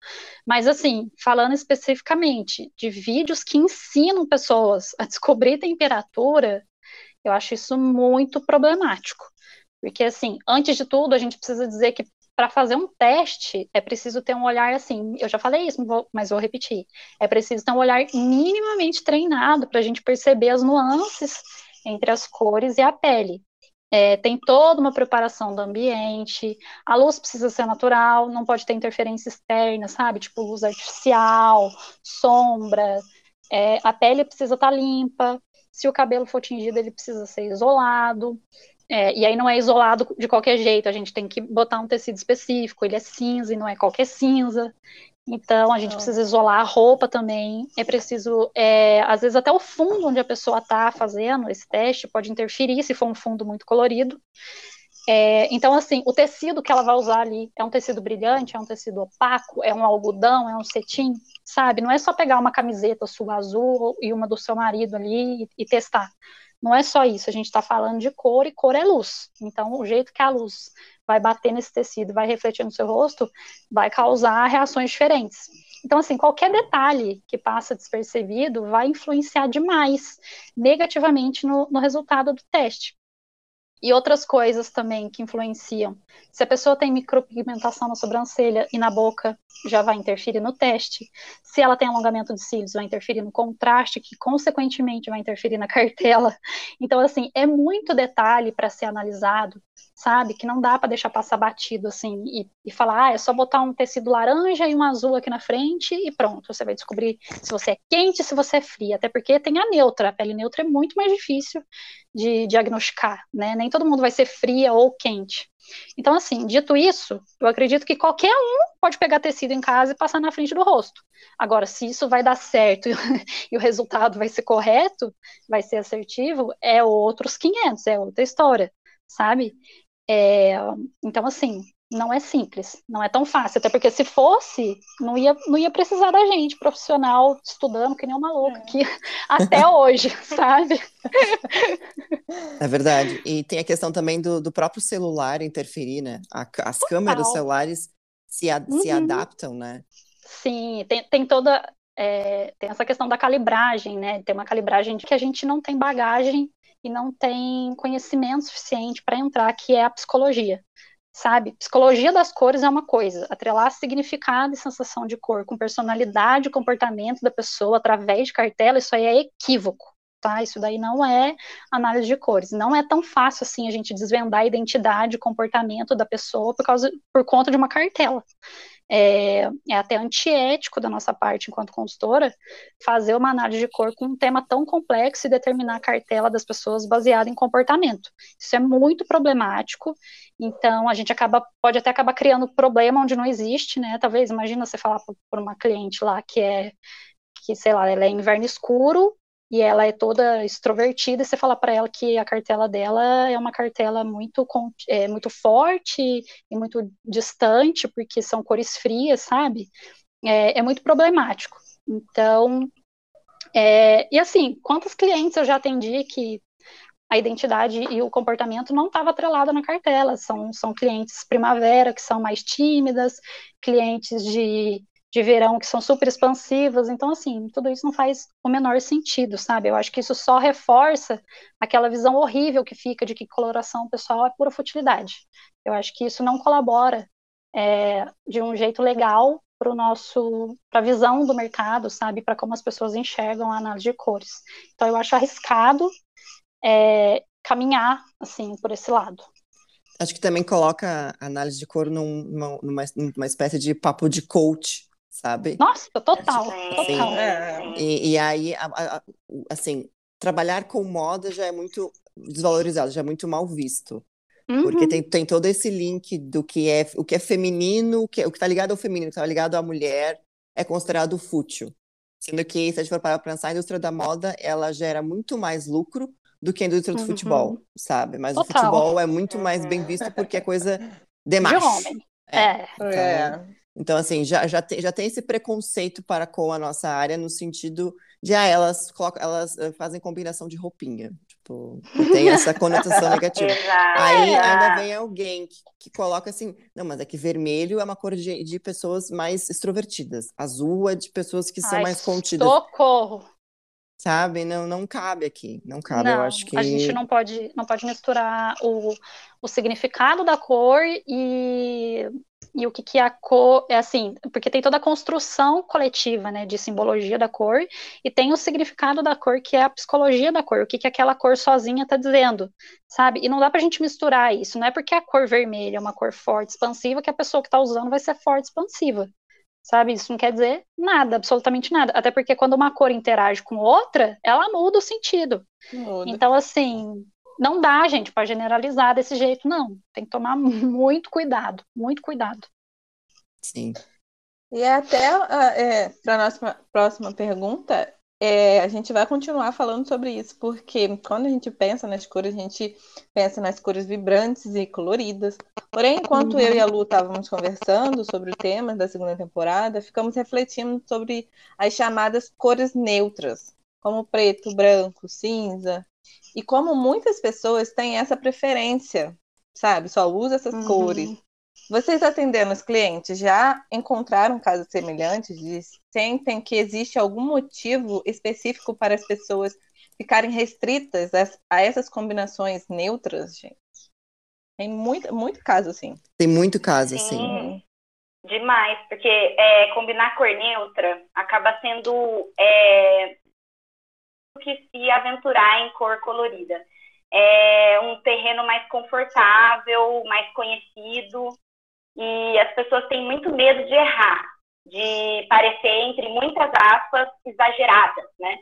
Mas, assim, falando especificamente de vídeos que ensinam pessoas a descobrir temperatura, eu acho isso muito problemático. Porque, assim, antes de tudo, a gente precisa dizer que para fazer um teste é preciso ter um olhar assim. Eu já falei isso, mas vou repetir. É preciso ter um olhar minimamente treinado para a gente perceber as nuances entre as cores e a pele. É, tem toda uma preparação do ambiente, a luz precisa ser natural, não pode ter interferência externa, sabe? Tipo luz artificial, sombra, é, a pele precisa estar tá limpa, se o cabelo for tingido, ele precisa ser isolado, é, e aí não é isolado de qualquer jeito, a gente tem que botar um tecido específico, ele é cinza e não é qualquer cinza. Então, a gente precisa isolar a roupa também. É preciso, é, às vezes, até o fundo onde a pessoa está fazendo esse teste pode interferir se for um fundo muito colorido. É, então, assim, o tecido que ela vai usar ali é um tecido brilhante, é um tecido opaco, é um algodão, é um cetim, sabe? Não é só pegar uma camiseta sua azul e uma do seu marido ali e, e testar. Não é só isso, a gente está falando de cor e cor é luz. Então, o jeito que a luz vai bater nesse tecido, vai refletir no seu rosto, vai causar reações diferentes. Então, assim, qualquer detalhe que passa despercebido vai influenciar demais negativamente no, no resultado do teste. E outras coisas também que influenciam. Se a pessoa tem micropigmentação na sobrancelha e na boca, já vai interferir no teste. Se ela tem alongamento de cílios, vai interferir no contraste, que consequentemente vai interferir na cartela. Então, assim, é muito detalhe para ser analisado, sabe? Que não dá para deixar passar batido assim e, e falar, ah, é só botar um tecido laranja e um azul aqui na frente e pronto. Você vai descobrir se você é quente, se você é fria. Até porque tem a neutra. A pele neutra é muito mais difícil de diagnosticar, né? Nem todo mundo vai ser fria ou quente. Então, assim, dito isso, eu acredito que qualquer um pode pegar tecido em casa e passar na frente do rosto. Agora, se isso vai dar certo e o resultado vai ser correto, vai ser assertivo, é outros 500, é outra história, sabe? É, então, assim, não é simples, não é tão fácil, até porque se fosse, não ia, não ia precisar da gente, profissional, estudando que nem uma louca aqui, é. até hoje, sabe? É verdade. E tem a questão também do, do próprio celular interferir, né? A, as Total. câmeras celulares se, a, uhum. se adaptam, né? Sim, tem, tem toda. É, tem essa questão da calibragem, né? Tem uma calibragem de que a gente não tem bagagem e não tem conhecimento suficiente para entrar, que é a psicologia sabe? Psicologia das cores é uma coisa, atrelar significado e sensação de cor com personalidade e comportamento da pessoa através de cartela, isso aí é equívoco, tá? Isso daí não é análise de cores. Não é tão fácil assim a gente desvendar a identidade e comportamento da pessoa por causa por conta de uma cartela é, é, até antiético da nossa parte, enquanto consultora, fazer uma análise de cor com um tema tão complexo e determinar a cartela das pessoas baseada em comportamento. Isso é muito problemático, então a gente acaba, pode até acabar criando problema onde não existe, né? Talvez, imagina você falar por uma cliente lá que é, que sei lá, ela é inverno escuro, e ela é toda extrovertida, você fala para ela que a cartela dela é uma cartela muito, é, muito forte e muito distante, porque são cores frias, sabe? É, é muito problemático. Então, é, e assim, quantos clientes eu já atendi que a identidade e o comportamento não estava atrelado na cartela. São, são clientes primavera, que são mais tímidas, clientes de de verão que são super expansivas. Então, assim, tudo isso não faz o menor sentido, sabe? Eu acho que isso só reforça aquela visão horrível que fica de que coloração pessoal é pura futilidade. Eu acho que isso não colabora é, de um jeito legal para o nosso para a visão do mercado, sabe, para como as pessoas enxergam a análise de cores. Então eu acho arriscado é, caminhar assim por esse lado. Acho que também coloca a análise de cor num, numa, numa espécie de papo de coach, sabe? Nossa, total, assim, total. E, e, aí, a, a, assim, trabalhar com moda já é muito desvalorizado, já é muito mal visto. Uhum. Porque tem, tem todo esse link do que é o que é feminino, o que, é, o que tá ligado ao feminino, o que tá ligado à mulher, é considerado fútil. Sendo que, se a gente for para pensar, a indústria da moda, ela gera muito mais lucro do que a indústria do uhum. futebol, sabe? Mas Total. o futebol é muito mais bem visto porque é coisa de macho. De homem. É. é. Então, é. Então, assim, já, já, tem, já tem esse preconceito para com a nossa área, no sentido de, ah, elas, colocam, elas eh, fazem combinação de roupinha. Tipo, tem essa conotação negativa. Aí ainda vem alguém que, que, coloca assim, não, mas é que vermelho é uma cor de, de pessoas mais extrovertidas. Azul é de pessoas que são Ai, mais contidas. Socorro! Sabe? Não, não cabe aqui. Não cabe, não, eu acho que. A gente não pode, não pode misturar o, o significado da cor e e o que, que a cor é assim, porque tem toda a construção coletiva, né, de simbologia da cor, e tem o significado da cor, que é a psicologia da cor, o que, que aquela cor sozinha está dizendo, sabe? E não dá para a gente misturar isso, não é porque a cor vermelha é uma cor forte, expansiva, que a pessoa que está usando vai ser forte, expansiva, sabe? Isso não quer dizer nada, absolutamente nada, até porque quando uma cor interage com outra, ela muda o sentido. Muda. Então, assim, não dá, gente, para generalizar desse jeito, não. Tem que tomar muito cuidado, muito cuidado. Sim. E até é, para a nossa próxima pergunta, é, a gente vai continuar falando sobre isso, porque quando a gente pensa nas cores, a gente pensa nas cores vibrantes e coloridas. Porém, enquanto eu e a Lu estávamos conversando sobre o tema da segunda temporada, ficamos refletindo sobre as chamadas cores neutras, como preto, branco, cinza, e como muitas pessoas têm essa preferência, sabe? Só usa essas uhum. cores. Vocês atendendo os clientes já encontraram casos semelhantes de sentem que existe algum motivo específico para as pessoas ficarem restritas a, essas combinações neutras, gente? Tem muito, muito caso assim. Tem muito caso Sim. Demais, porque é, combinar cor neutra acaba sendo é, que se aventurar em cor colorida. É um terreno mais confortável, mais conhecido, e as pessoas têm muito medo de errar, de parecer, entre muitas aspas, exageradas, né?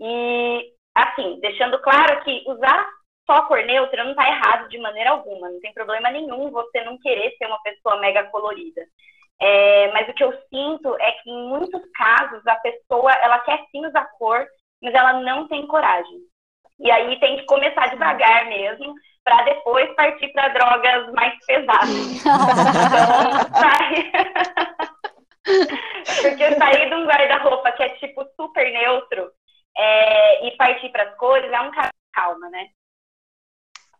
E, assim, deixando claro que usar só cor neutra não está errado de maneira alguma, não tem problema nenhum você não querer ser uma pessoa mega colorida. É, mas o que eu sinto é que em muitos casos a pessoa ela quer sim usar cor, mas ela não tem coragem. E aí tem que começar devagar mesmo, para depois partir para drogas mais pesadas. Então, sai... Porque sair de um guarda-roupa que é tipo super neutro é, e partir para as cores é um de calma, né?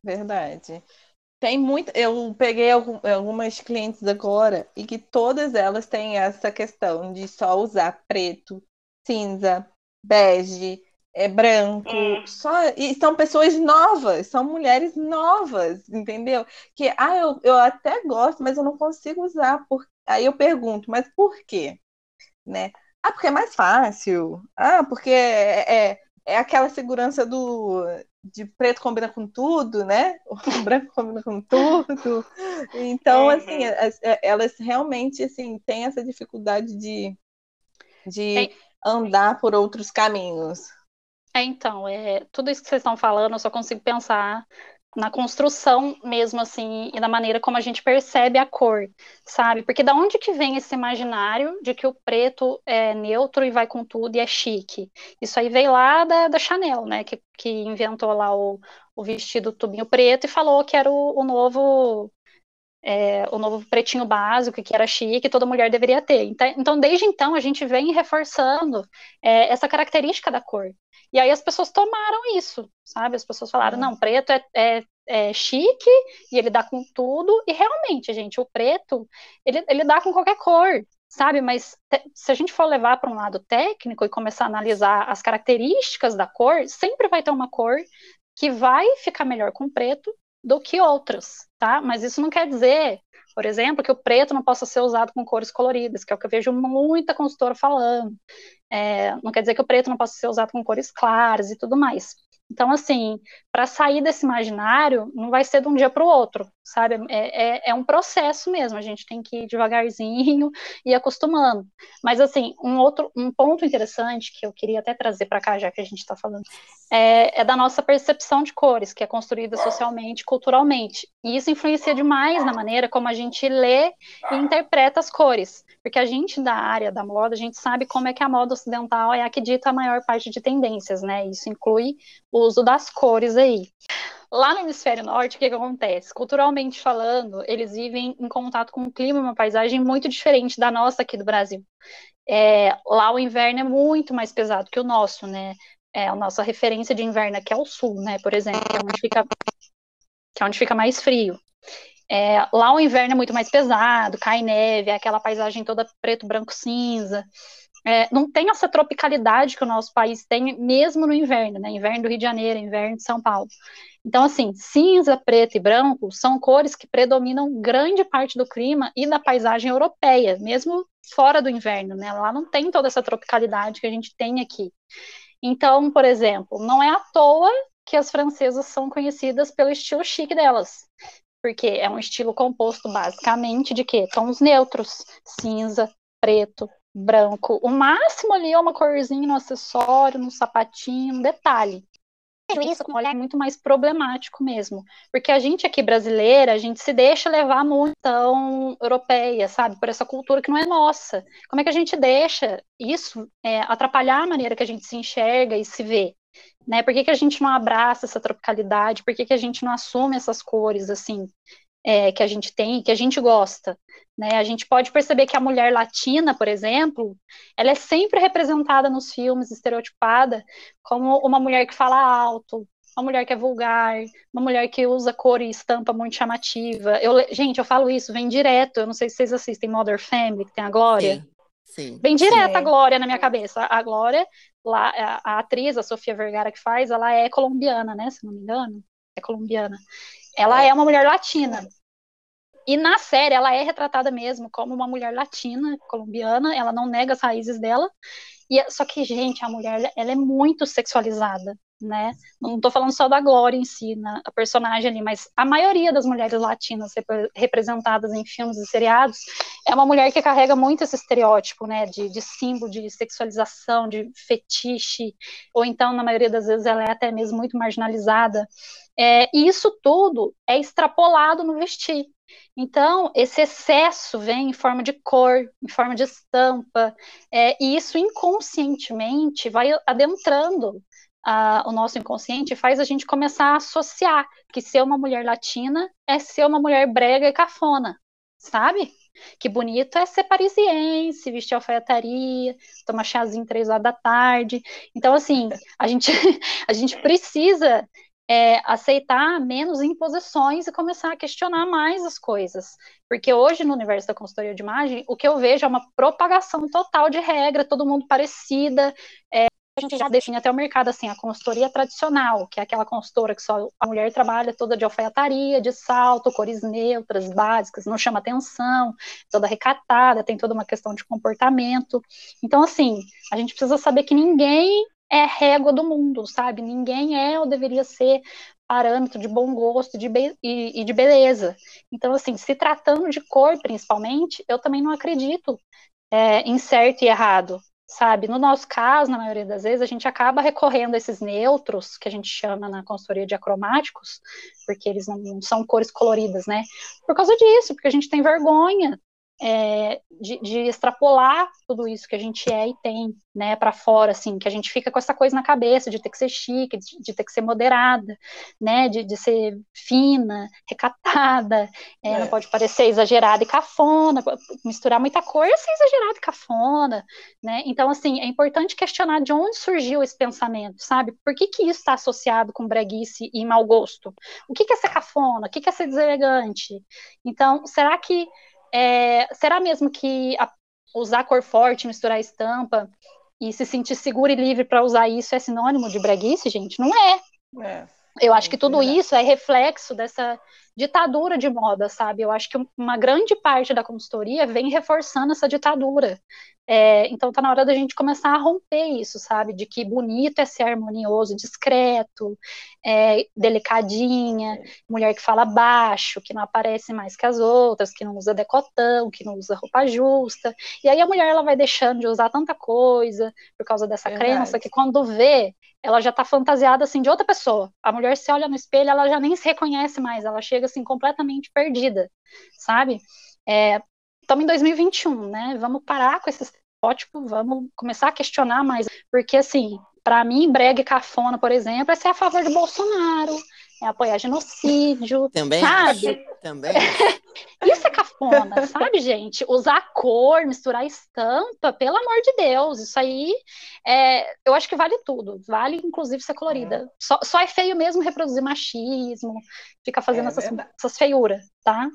Verdade. Tem muito. Eu peguei algum- algumas clientes agora e que todas elas têm essa questão de só usar preto, cinza, bege, é branco, Hum. só e são pessoas novas, são mulheres novas, entendeu? Que ah, eu, eu até gosto, mas eu não consigo usar. Por... Aí eu pergunto, mas por quê? Né? Ah, porque é mais fácil. Ah, porque é, é, é aquela segurança do de preto combina com tudo, né? O branco combina com tudo. Então, Uhum. assim, as- é- elas realmente assim têm essa dificuldade de, de É. andar por outros caminhos. É, então, é, tudo isso que vocês estão falando, eu só consigo pensar na construção mesmo, assim, e na maneira como a gente percebe a cor, sabe? Porque da onde que vem esse imaginário de que o preto é neutro e vai com tudo e é chique? Isso aí veio lá da, da Chanel, né? Que, que inventou lá o, o vestido tubinho preto e falou que era o, o novo é, o novo pretinho básico, que era chique, toda mulher deveria ter. Então, então desde então, a gente vem reforçando é, essa característica da cor. E aí as pessoas tomaram isso, sabe? As pessoas falaram, Uhum. não, preto é, é, é chique e ele dá com tudo. E realmente, gente, o preto, ele, ele dá com qualquer cor, sabe? Mas se a gente for levar para um lado técnico e começar a analisar as características da cor, sempre vai ter uma cor que vai ficar melhor com preto do que outras, tá? Mas isso não quer dizer, por exemplo, que o preto não possa ser usado com cores coloridas, que é o que eu vejo muita consultora falando. É, não quer dizer que o preto não possa ser usado com cores claras e tudo mais. Então, assim, para sair desse imaginário, não vai ser de um dia para o outro, sabe? É, é, é um processo mesmo, a gente tem que ir devagarzinho e acostumando. Mas, assim, um outro um ponto interessante que eu queria até trazer para cá, já que a gente está falando, é, é da nossa percepção de cores, que é construída socialmente, culturalmente. E isso influencia demais na maneira como a gente lê e interpreta as cores. Porque a gente da área da moda, a gente sabe como é que a moda ocidental é a que dita a maior parte de tendências, né? Isso inclui o uso das cores aí. Lá no hemisfério norte, o que, que acontece? Culturalmente falando, eles vivem em contato com um clima uma paisagem muito diferente da nossa aqui do Brasil. É, lá o inverno é muito mais pesado que o nosso, né? É, a nossa referência de inverno aqui é o sul, né? Por exemplo, que é onde fica, que é onde fica mais frio. É, lá o inverno é muito mais pesado, cai neve, é aquela paisagem toda preto, branco, cinza. É, não tem essa tropicalidade que o nosso país tem, mesmo no inverno, né? Inverno do Rio de Janeiro, inverno de São Paulo. Então, assim, cinza, preto e branco são cores que predominam grande parte do clima e da paisagem europeia, mesmo fora do inverno, né? Lá não tem toda essa tropicalidade que a gente tem aqui. Então, por exemplo, não é à toa que as francesas são conhecidas pelo estilo chique delas, porque é um estilo composto basicamente de quê? Tons neutros, cinza, preto, branco. O máximo ali é uma corzinha no acessório, no sapatinho, um detalhe. Isso com um olhar muito mais problemático mesmo, porque a gente aqui brasileira, a gente se deixa levar muito tão europeia, sabe, por essa cultura que não é nossa. Como é que a gente deixa isso é, atrapalhar a maneira que a gente se enxerga e se vê? Né? Por que, que a gente não abraça essa tropicalidade? Por que, que a gente não assume essas cores assim é, que a gente tem, que a gente gosta? Né? A gente pode perceber que a mulher latina, por exemplo, ela é sempre representada nos filmes, estereotipada, como uma mulher que fala alto, uma mulher que é vulgar, uma mulher que usa cor e estampa muito chamativa. Eu, gente, eu falo isso, vem direto. Eu não sei se vocês assistem Mother Family, que tem a Glória. Sim. Sim. Vem direto Sim. a Glória na minha cabeça. A Glória, lá, a, a atriz, a Sofia Vergara que faz, ela é colombiana, né? Se não me engano, é colombiana. Ela é uma mulher latina. E na série ela é retratada mesmo como uma mulher latina, colombiana, ela não nega as raízes dela. E é, só que, gente, a mulher ela é muito sexualizada né? Não estou falando só da Glória em si, a personagem ali, mas a maioria das mulheres latinas rep representadas em filmes e seriados é uma mulher que carrega muito esse estereótipo, né? De, de símbolo de sexualização, de fetiche, ou então, na maioria das vezes, ela é até mesmo muito marginalizada. É, e isso tudo é extrapolado no vestir. Então, esse excesso vem em forma de cor, em forma de estampa, é, e isso inconscientemente vai adentrando o nosso inconsciente faz a gente começar a associar que ser uma mulher latina é ser uma mulher brega e cafona, sabe? Que bonito é ser parisiense, vestir alfaiataria, tomar chazinho três horas da tarde. Então, assim, a gente, a gente precisa é, aceitar menos imposições e começar a questionar mais as coisas. Porque hoje, no universo da consultoria de imagem, o que eu vejo é uma propagação total de regra, todo mundo parecida, é, a gente já define até o mercado assim, a consultoria tradicional, que é aquela consultora que só a mulher trabalha toda de alfaiataria, de salto, cores neutras, básicas, não chama atenção, toda recatada, tem toda uma questão de comportamento. Então, assim, a gente precisa saber que ninguém é régua do mundo, sabe? Ninguém é ou deveria ser parâmetro de bom gosto de e, de beleza. Então, assim, se tratando de cor, principalmente, eu também não acredito é, em certo e errado sabe? No nosso caso, na maioria das vezes, a gente acaba recorrendo a esses neutros, que a gente chama na consultoria de acromáticos, porque eles não, não são cores coloridas, né? Por causa disso, porque a gente tem vergonha é, de, de, extrapolar tudo isso que a gente é e tem, né, para fora, assim, que a gente fica com essa coisa na cabeça de ter que ser chique, de, de ter que ser moderada, né, de, de ser fina, recatada, é, é. não pode parecer exagerada e cafona, misturar muita cor é ser exagerada e cafona, né, então, assim, é importante questionar de onde surgiu esse pensamento, sabe, por que que isso está associado com breguice e mau gosto? O que que é ser cafona? O que que é ser deselegante? Então, será que é, será mesmo que a, usar cor forte, misturar estampa e se sentir seguro e livre para usar isso é sinônimo de breguice, gente? Não é. é. Eu acho que tudo isso é reflexo dessa ditadura de moda, sabe? Eu acho que uma grande parte da consultoria vem reforçando essa ditadura. É, então tá na hora da gente começar a romper isso, sabe? De que bonito é ser harmonioso, discreto, é, delicadinha, mulher que fala baixo, que não aparece mais que as outras, que não usa decotão, que não usa roupa justa. E aí a mulher ela vai deixando de usar tanta coisa por causa dessa Verdade. crença que quando vê, ela já tá fantasiada assim de outra pessoa. A mulher se olha no espelho, ela já nem se reconhece mais, ela chega assim completamente perdida, sabe? É, estamos em 2021, né? Vamos parar com esse estereótipo, vamos começar a questionar mais, porque assim, para mim, brega e cafona, por exemplo, é ser a favor de Bolsonaro, é apoiar genocídio, também sabe? Também. Isso é cafona, sabe, gente? Usar cor, misturar estampa, pelo amor de Deus, isso aí, é, eu acho que vale tudo, vale inclusive ser colorida. É. Só, só, é feio mesmo reproduzir machismo, ficar fazendo é essas, essas feiuras, tá?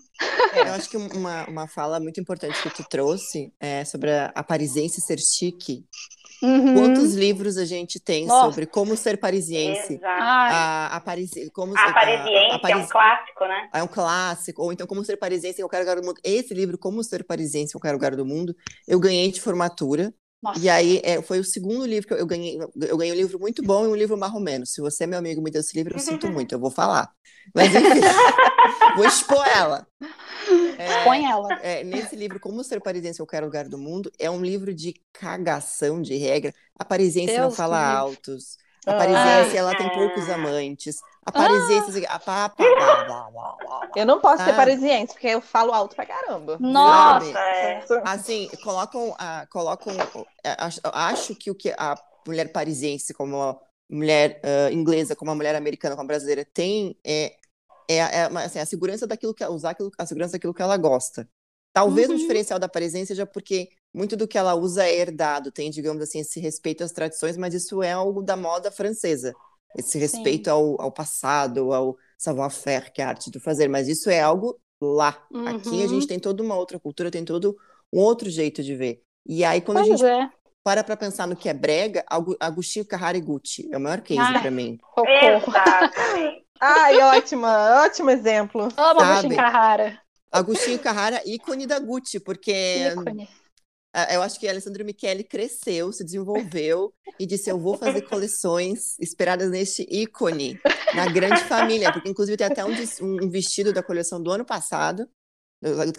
É, eu acho que uma, uma fala muito importante que tu trouxe é sobre a, a parisense ser chique, Uhum. Quantos livros a gente tem Nossa. sobre como ser parisiense? Exato. A, a, Parisi, como, a parisiense a, a Paris... é um clássico, né? É um clássico. Ou então, como ser parisiense em qualquer lugar do mundo. Esse livro, Como Ser Parisiense em Qualquer Lugar do Mundo, eu ganhei de formatura. Nossa. E aí é, foi o segundo livro que eu, eu, ganhei. Eu ganhei um livro muito bom e um livro marromeno. Se você é meu amigo me deu esse livro, eu sinto muito, eu vou falar. Mas enfim, vou expor ela. É, Expõe ela. É, nesse livro, Como Ser Parisiense em Qualquer Lugar do Mundo, é um livro de cagação de regra. A parisiense Deus não fala Deus. altos. A parisiense, ela tem poucos amantes. A parisiense, ah. a papa, blá, blá, blá, blá, Eu não posso ser parisiense, porque eu falo alto pra caramba. Nossa! É. Assim, colocam, colocam acho, acho, que o que a mulher parisiense, como a mulher uh, inglesa, como a mulher americana, como a brasileira, tem é, é, é assim, a segurança daquilo que usar aquilo, a segurança daquilo que ela gosta. Talvez uhum. o diferencial da parisiense seja porque muito do que ela usa é herdado, tem, digamos assim, esse respeito às tradições, mas isso é algo da moda francesa esse respeito ao, ao, passado, ao savoir-faire, que é a arte do fazer, mas isso é algo lá. Uhum. Aqui a gente uhum. tem toda uma outra cultura, tem todo um outro jeito de ver. E aí, quando pois a gente é. para para pensar no que é brega, Agostinho Carrara e Gucci é o maior case para mim. Exatamente. Ai, ótima, ótimo exemplo. Amo Agostinho Carrara. Agostinho Carrara, ícone da Gucci, porque ícone. eu acho que Alessandro Michele cresceu, se desenvolveu e disse: Eu vou fazer coleções inspiradas neste ícone, na grande família. Porque, inclusive, tem até um, um vestido da coleção do ano passado,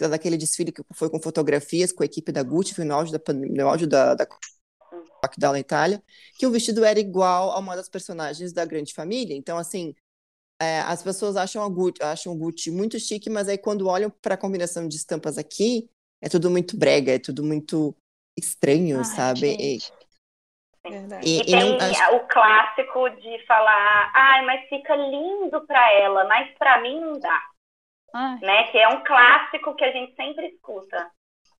daquele desfile que foi com fotografias com a equipe da Gucci, foi no auge da, no auge da, da lockdown na Itália, que o vestido era igual a uma das personagens da grande família. Então, assim, é, as pessoas acham, a Gucci, acham o Gucci muito chique, mas aí quando olham para a combinação de estampas aqui, é tudo muito brega, é tudo muito estranho, Ai, sabe? E, e, e, tem não, acho... o clássico de falar, ai, mas fica lindo para ela, mas para mim não dá. Ai. Né? Que é um clássico que a gente sempre escuta.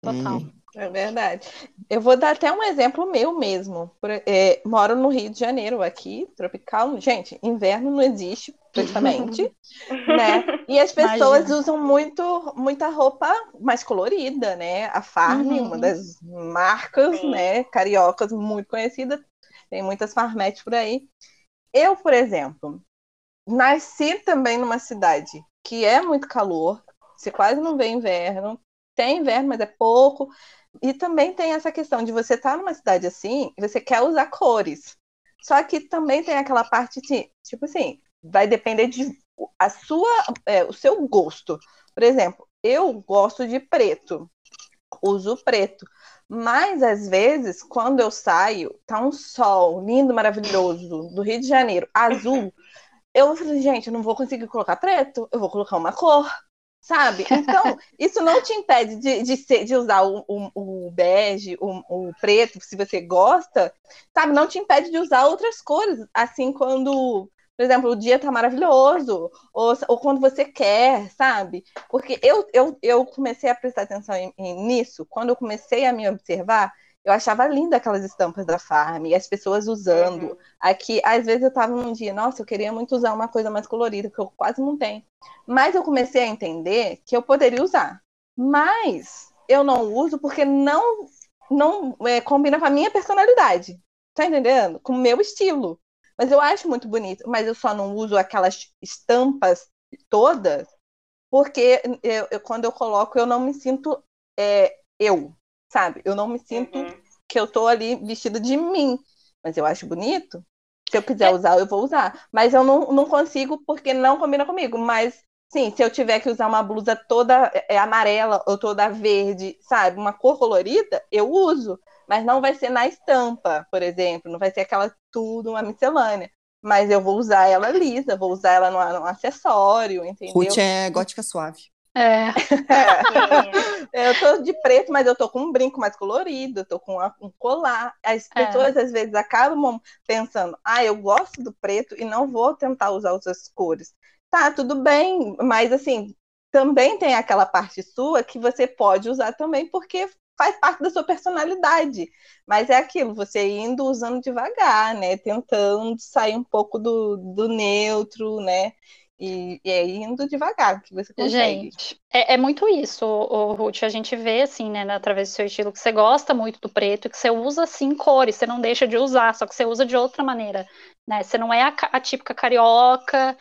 Total. Hum. É verdade. Eu vou dar até um exemplo meu mesmo. É, moro no Rio de Janeiro, aqui, tropical. Gente, inverno não existe, praticamente. né? E as pessoas Imagina. usam muito, muita roupa mais colorida, né? A Farm, uhum. uma das marcas né, cariocas muito conhecida. Tem muitas farmetes por aí. Eu, por exemplo, nasci também numa cidade que é muito calor, você quase não vê inverno, tem inverno, mas é pouco. E também tem essa questão de você estar tá numa cidade assim você quer usar cores. Só que também tem aquela parte de, tipo assim, vai depender de a sua, é, o seu gosto. Por exemplo, eu gosto de preto, uso preto. Mas às vezes, quando eu saio, tá um sol lindo, maravilhoso, do Rio de Janeiro, azul. Eu falo, gente, eu não vou conseguir colocar preto, eu vou colocar uma cor sabe? Então, isso não te impede de, de, ser, de usar o, o, o bege, o, o, preto, se você gosta, sabe? Não te impede de usar outras cores, assim, quando, por exemplo, o dia tá maravilhoso, ou, ou quando você quer, sabe? Porque eu, eu, eu comecei a prestar atenção em, em, nisso, quando eu comecei a me observar, eu achava linda aquelas estampas da Farm, e as pessoas usando. Uhum. Aqui, às vezes eu tava num dia, nossa, eu queria muito usar uma coisa mais colorida, que eu quase não tenho. Mas eu comecei a entender que eu poderia usar. Mas eu não uso porque não não é, combina com a minha personalidade. Tá entendendo? Com o meu estilo. Mas eu acho muito bonito. Mas eu só não uso aquelas estampas todas porque eu, eu quando eu coloco eu não me sinto é, eu sabe? Eu não me sinto uhum. que eu tô ali vestida de mim, mas eu acho bonito. Se eu quiser é. usar, eu vou usar. Mas eu não, não consigo porque não combina comigo. Mas, sim, se eu tiver que usar uma blusa toda é, amarela ou toda verde, sabe? Uma cor colorida, eu uso. Mas não vai ser na estampa, por exemplo. Não vai ser aquela tudo, uma miscelânea. Mas eu vou usar ela lisa, vou usar ela num, num acessório, entendeu? Ruth é gótica suave. É. eu tô de preto, mas eu tô com um brinco mais colorido, eu tô com um colar. As é. pessoas é. às vezes acabam pensando, ah, eu gosto do preto e não vou tentar usar outras cores. Tá, tudo bem, mas assim, também tem aquela parte sua que você pode usar também, porque faz parte da sua personalidade. Mas é aquilo, você indo usando devagar, né? Tentando sair um pouco do, do neutro, né? E, e é indo devagar que você consegue. Gente, é, é muito isso, o, o, Ruth. A gente vê, assim, né, através do seu estilo, que você gosta muito do preto, que você usa, assim, cores, você não deixa de usar, só que você usa de outra maneira, né? Você não é a, a típica carioca,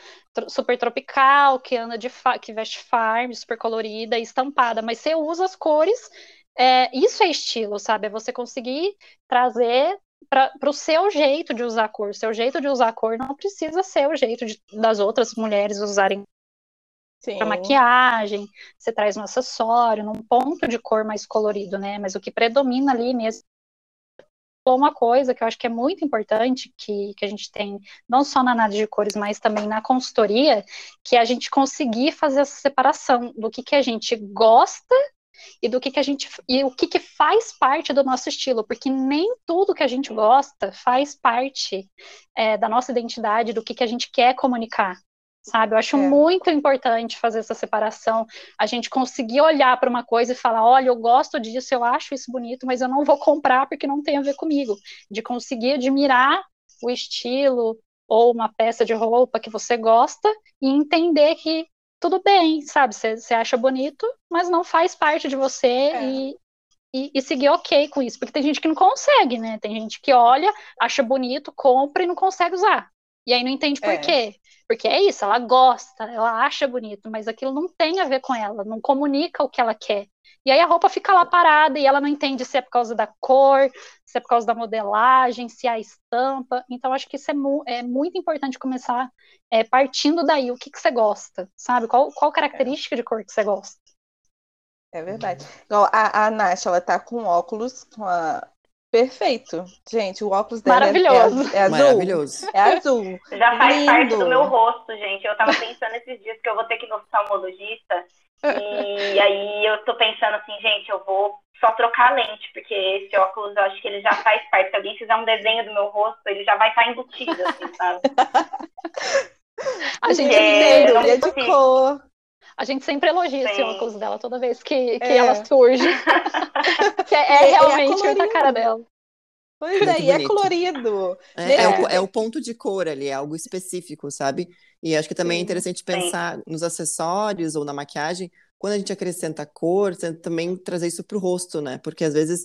super tropical, que anda de, que veste farm, super colorida e estampada, mas você usa as cores é, isso é estilo, sabe? É você conseguir trazer para o seu jeito de usar cor. Seu jeito de usar cor não precisa ser o jeito de, das outras mulheres usarem para maquiagem. Você traz um acessório, num ponto de cor mais colorido, né? Mas o que predomina ali mesmo uma coisa que eu acho que é muito importante que, que a gente tem, não só na análise de cores, mas também na consultoria, que é a gente conseguir fazer essa separação do que, que a gente gosta e do que, que a gente e o que, que faz parte do nosso estilo, porque nem tudo que a gente gosta faz parte é, da nossa identidade, do que, que a gente quer comunicar. Sabe, eu acho é. muito importante fazer essa separação, a gente conseguir olhar para uma coisa e falar, olha, eu gosto disso, eu acho isso bonito, mas eu não vou comprar porque não tem a ver comigo. De conseguir admirar o estilo ou uma peça de roupa que você gosta e entender que tudo bem, sabe? Você acha bonito, mas não faz parte de você é. e, e, e, seguir ok com isso. Porque tem gente que não consegue, né? Tem gente que olha, acha bonito, compra e não consegue usar. E aí não entende por É. quê. Porque é isso, ela gosta, ela acha bonito, mas aquilo não tem a ver com ela, não comunica o que ela quer. E aí a roupa fica lá parada e ela não entende se é por causa da cor, se é por causa da modelagem, se é a estampa. Então acho que isso é, mu- é muito importante começar é, partindo daí, o que, que você gosta, sabe? Qual, qual característica de cor que você gosta? É verdade. Igual a, a Nath, ela tá com óculos com a... perfeito. Gente, o óculos dela é- é, Maravilhoso. az- é azul. Maravilhoso. É azul. Já faz parte Lindo. do meu rosto, gente. Eu tava pensando esses dias que eu vou ter que ir no oftalmologista. E aí eu tô pensando assim, gente, eu vou só trocar a lente, porque esse óculos eu acho que ele já faz parte. Se alguém fizer um desenho do meu rosto, ele já vai estar embutido, assim, sabe? A gente, É, Lindo, não ele é de cor. A gente sempre elogia esse Sim. óculos dela toda vez que, que É. ela surge. que é, é é realmente muito a cara dela. Pois Muito é, e é colorido. É, é o, É. é o ponto de cor ali, é algo específico, sabe? E acho que também é Sim, interessante pensar nos acessórios ou na maquiagem, quando a gente acrescenta cor, também trazer isso pro rosto, né? Porque às vezes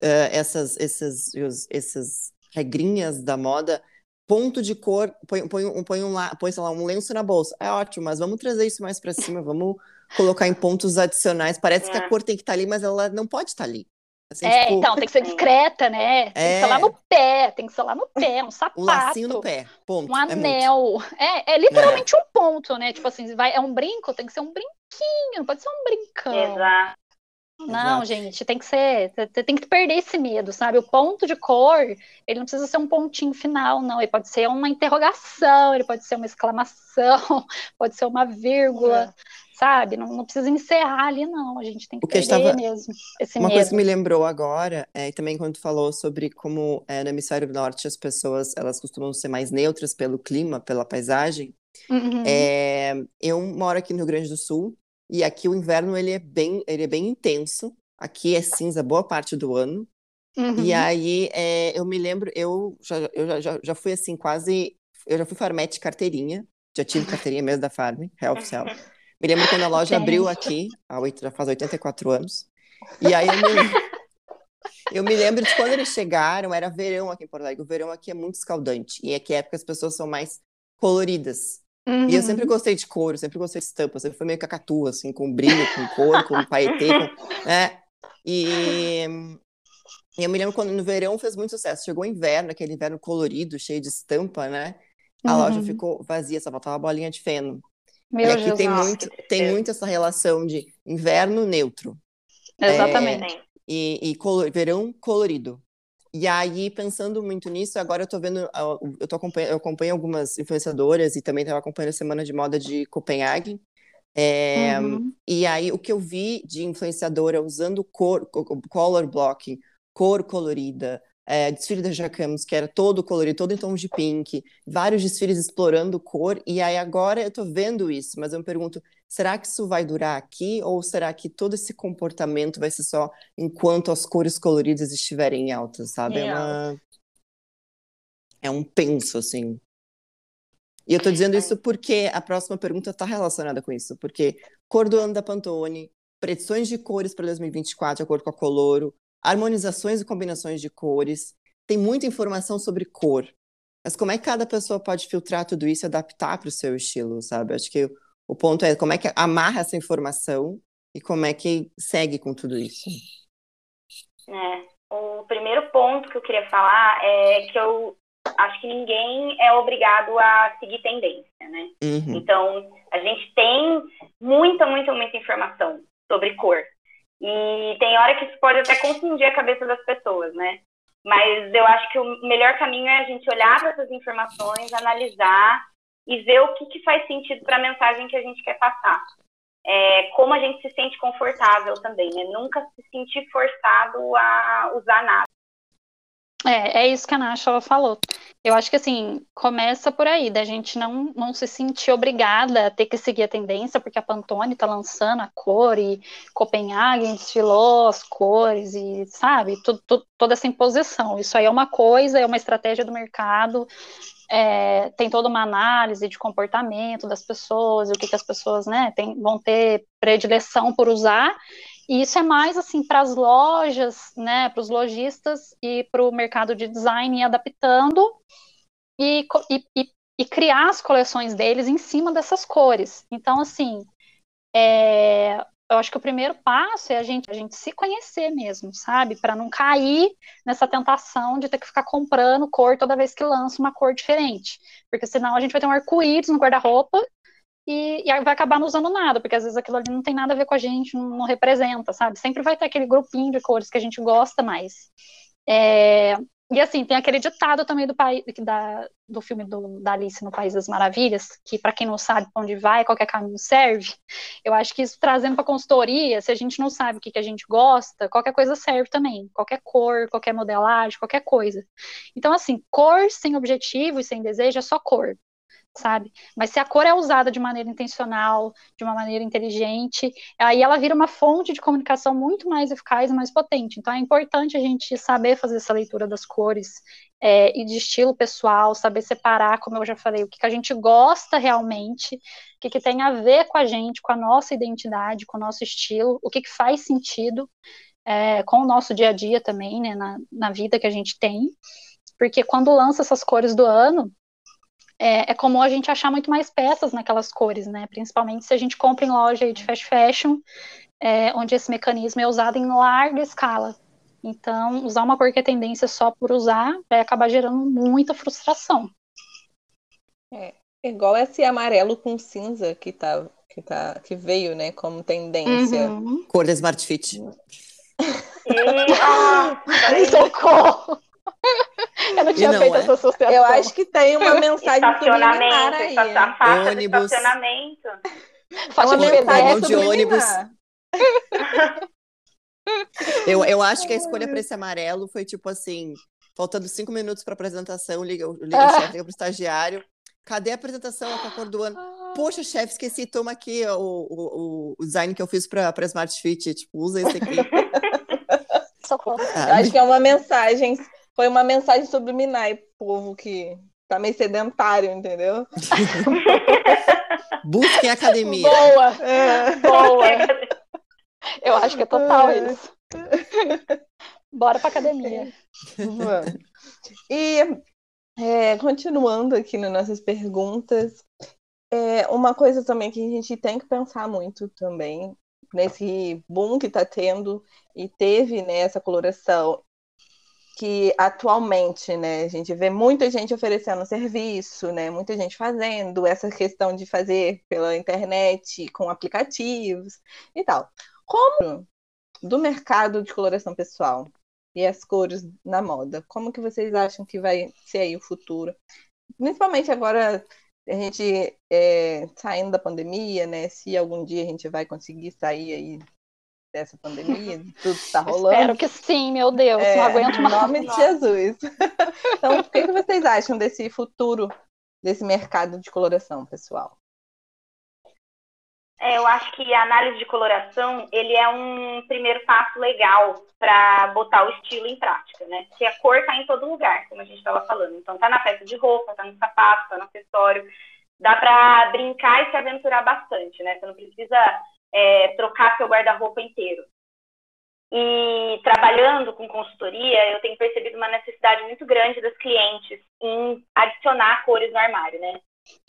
eh, essas, essas, essas regrinhas da moda, ponto de cor, põe, põe, um, põe, um, lá- põe, sei lá, um lenço na bolsa. É ótimo, mas vamos trazer isso mais pra cima, vamos colocar em pontos adicionais. Parece que a É. cor tem que estar ali, mas ela não pode estar ali. Assim, É, tipo, então, tem que ser discreta, né? Tem que ser lá É. no pé, tem que ser lá no pé, um sapato. um lacinho no pé, ponto. Um É anel. É, é literalmente um ponto, né? Tipo assim, vai, é um brinco, tem que ser um brinquinho, não pode ser um brincão. Exato. Não, Exato. gente, tem que ser. Tem que perder esse medo, sabe? O ponto de cor, ele não precisa ser um pontinho final, não. Ele pode ser uma interrogação, ele pode ser uma exclamação, pode ser uma vírgula, sabe? Não, não precisa encerrar ali, não. A gente tem que O que perder estava- mesmo esse Uma medo. coisa que me lembrou agora, é, também quando falou sobre como é, no hemisfério norte as pessoas elas costumam ser mais neutras pelo clima, pela paisagem. Uhum. É, eu moro aqui no Rio Grande do Sul e aqui o inverno ele é bem, ele é bem intenso. Aqui é cinza boa parte do ano. Uhum. E aí é, eu me lembro, eu já, eu já, já, fui assim quase, eu já fui farmete carteirinha, já tive carteirinha mesmo da Farm, real oficial. Me lembro quando a loja abriu aqui, há oito, já faz 84 anos. E aí eu me, eu me lembro de quando eles chegaram, era verão aqui em Porto Alegre. O verão aqui é muito escaldante. E é que época as pessoas são mais coloridas. E eu Uhum. sempre gostei de couro, sempre gostei de estampa, sempre fui meio cacatua, assim, com brilho, com cor, com paetê, com, né? E, e eu me lembro quando no verão fez muito sucesso. Chegou o inverno, aquele inverno colorido, cheio de estampa, né? A loja Uhum. ficou vazia, só faltava a bolinha de feno. Meu e aqui Jesus. tem muito, tem muito essa relação de inverno neutro Exatamente. Sim. e, e colo- verão colorido. E aí, pensando muito nisso, agora eu tô vendo, ah, eu tô acompanhando, eu acompanho algumas influenciadoras e também estava acompanhando a Semana de Moda de Copenhague. É, Uhum. E aí, o que eu vi de influenciadora usando cor, co- color blocking, cor colorida, é, desfile da Jacquemus, que era todo colorido, todo em tons de pink, vários desfiles explorando cor, e aí agora eu tô vendo isso, mas eu me pergunto, será que isso vai durar aqui, ou será que todo esse comportamento vai ser só enquanto as cores coloridas estiverem em alta, sabe? É Em uma... É um penso, assim. E eu tô dizendo isso porque a próxima pergunta está relacionada com isso, porque cor do ano da Pantone, predições de cores para 2024 de acordo com a Coloro, harmonizações e combinações de cores, tem muita informação sobre cor. Mas como é que cada pessoa pode filtrar tudo isso e adaptar para o seu estilo, sabe? Acho que o ponto é como é que amarra essa informação e como é que segue com tudo isso. É. O primeiro ponto que eu queria falar é que eu acho que ninguém é obrigado a seguir tendência, né? Uhum. Então, a gente tem muita, muita, muita informação sobre cor. E tem hora que isso pode até confundir a cabeça das pessoas, né? Mas eu acho que o melhor caminho é a gente olhar para essas informações, analisar e ver o que, que faz sentido para a mensagem que a gente quer passar. É, como a gente se sente confortável também, né? Nunca se sentir forçado a usar nada. É, é isso que a Nash ela falou. Eu acho que assim, começa por aí, da gente não, não se sentir obrigada a ter que seguir a tendência, porque a Pantone tá lançando a cor e Copenhagen desfilou as cores e, sabe, toda essa imposição. Isso aí é uma coisa, é uma estratégia do mercado, é, tem toda uma análise de comportamento das pessoas, o que, que as pessoas né, tem, vão ter predileção por usar, e isso é mais assim para as lojas, né, para os lojistas e para o mercado de design ir adaptando e, e, e, criar as coleções deles em cima dessas cores. Então, assim, é, eu acho que o primeiro passo é a gente, a gente se conhecer mesmo, sabe? Para não cair nessa tentação de ter que ficar comprando cor toda vez que lança uma cor diferente. Porque senão a gente vai ter um arco-íris no guarda-roupa e, e, vai acabar não usando nada, porque às vezes aquilo ali não tem nada a ver com a gente, não, não representa, sabe? Sempre vai ter aquele grupinho de cores que a gente gosta mais. É, e assim, tem aquele ditado também do, país, da, do filme do, da Alice no País das Maravilhas, que para quem não sabe para onde vai, qualquer caminho serve. Eu acho que isso trazendo para consultoria, se a gente não sabe o que, que a gente gosta, qualquer coisa serve também. Qualquer cor, qualquer modelagem, qualquer coisa. Então, assim, cor sem objetivo e sem desejo é só cor sabe? Mas se a cor é usada de maneira intencional, de uma maneira inteligente, aí ela vira uma fonte de comunicação muito mais eficaz e mais potente. Então é importante a gente saber fazer essa leitura das cores é, e de estilo pessoal, saber separar, como eu já falei, o que, que a gente gosta realmente, o que, que tem a ver com a gente, com a nossa identidade, com o nosso estilo, o que, que faz sentido é, com o nosso dia a dia também, né, na, na vida que a gente tem. Porque quando lança essas cores do ano, é, é, comum a gente achar muito mais peças naquelas cores, né? Principalmente se a gente compra em loja de fast fashion, é, onde esse mecanismo é usado em larga escala. Então, usar uma cor que é tendência só por usar vai acabar gerando muita frustração. É, igual esse amarelo com cinza que tá, que tá, que veio, né, como tendência. Uhum. Cor da Smart Fit. E... Socorro! Eu não tinha não feito é? essa associação. Eu acho que tem uma mensagem estacionamento, aí. Estacionamento, ônibus. estacionamento. Faixa de mensagem de ônibus. eu, eu acho que a escolha para esse amarelo foi tipo assim, faltando cinco minutos para apresentação, liga, liga ah. o chefe, liga pro estagiário. Cadê a apresentação com a cor do ano? Ah. Poxa, chefe, esqueci, toma aqui o, o, o design que eu fiz para Smart Fit. Tipo, usa esse aqui. Socorro. Acho que é uma mensagem foi uma mensagem subliminar, povo que tá meio sedentário, entendeu? Busquem academia. Boa! É. Boa! Eu acho que é total é. isso. Bora pra academia. E é, continuando aqui nas nossas perguntas, é, uma coisa também que a gente tem que pensar muito também nesse boom que está tendo e teve né, essa coloração que atualmente, né, a gente vê muita gente oferecendo serviço, né, muita gente fazendo essa questão de fazer pela internet com aplicativos e tal. Como do mercado de coloração pessoal e as cores na moda, como que vocês acham que vai ser aí o futuro? Principalmente agora a gente é, saindo da pandemia, né? Se algum dia a gente vai conseguir sair aí dessa pandemia, tudo está rolando. Espero que sim, meu Deus, é, não aguento mais. Em nome de Jesus. então, o que, que vocês acham desse futuro desse mercado de coloração, pessoal? É, eu acho que a análise de coloração ele é um primeiro passo legal para botar o estilo em prática, né? Porque a cor está em todo lugar, como a gente estava falando. Então, tá na peça de roupa, tá no sapato, tá no acessório. Dá para brincar e se aventurar bastante, né? Você não precisa é, trocar seu guarda-roupa inteiro. E trabalhando com consultoria, eu tenho percebido uma necessidade muito grande das clientes em adicionar cores no armário, né?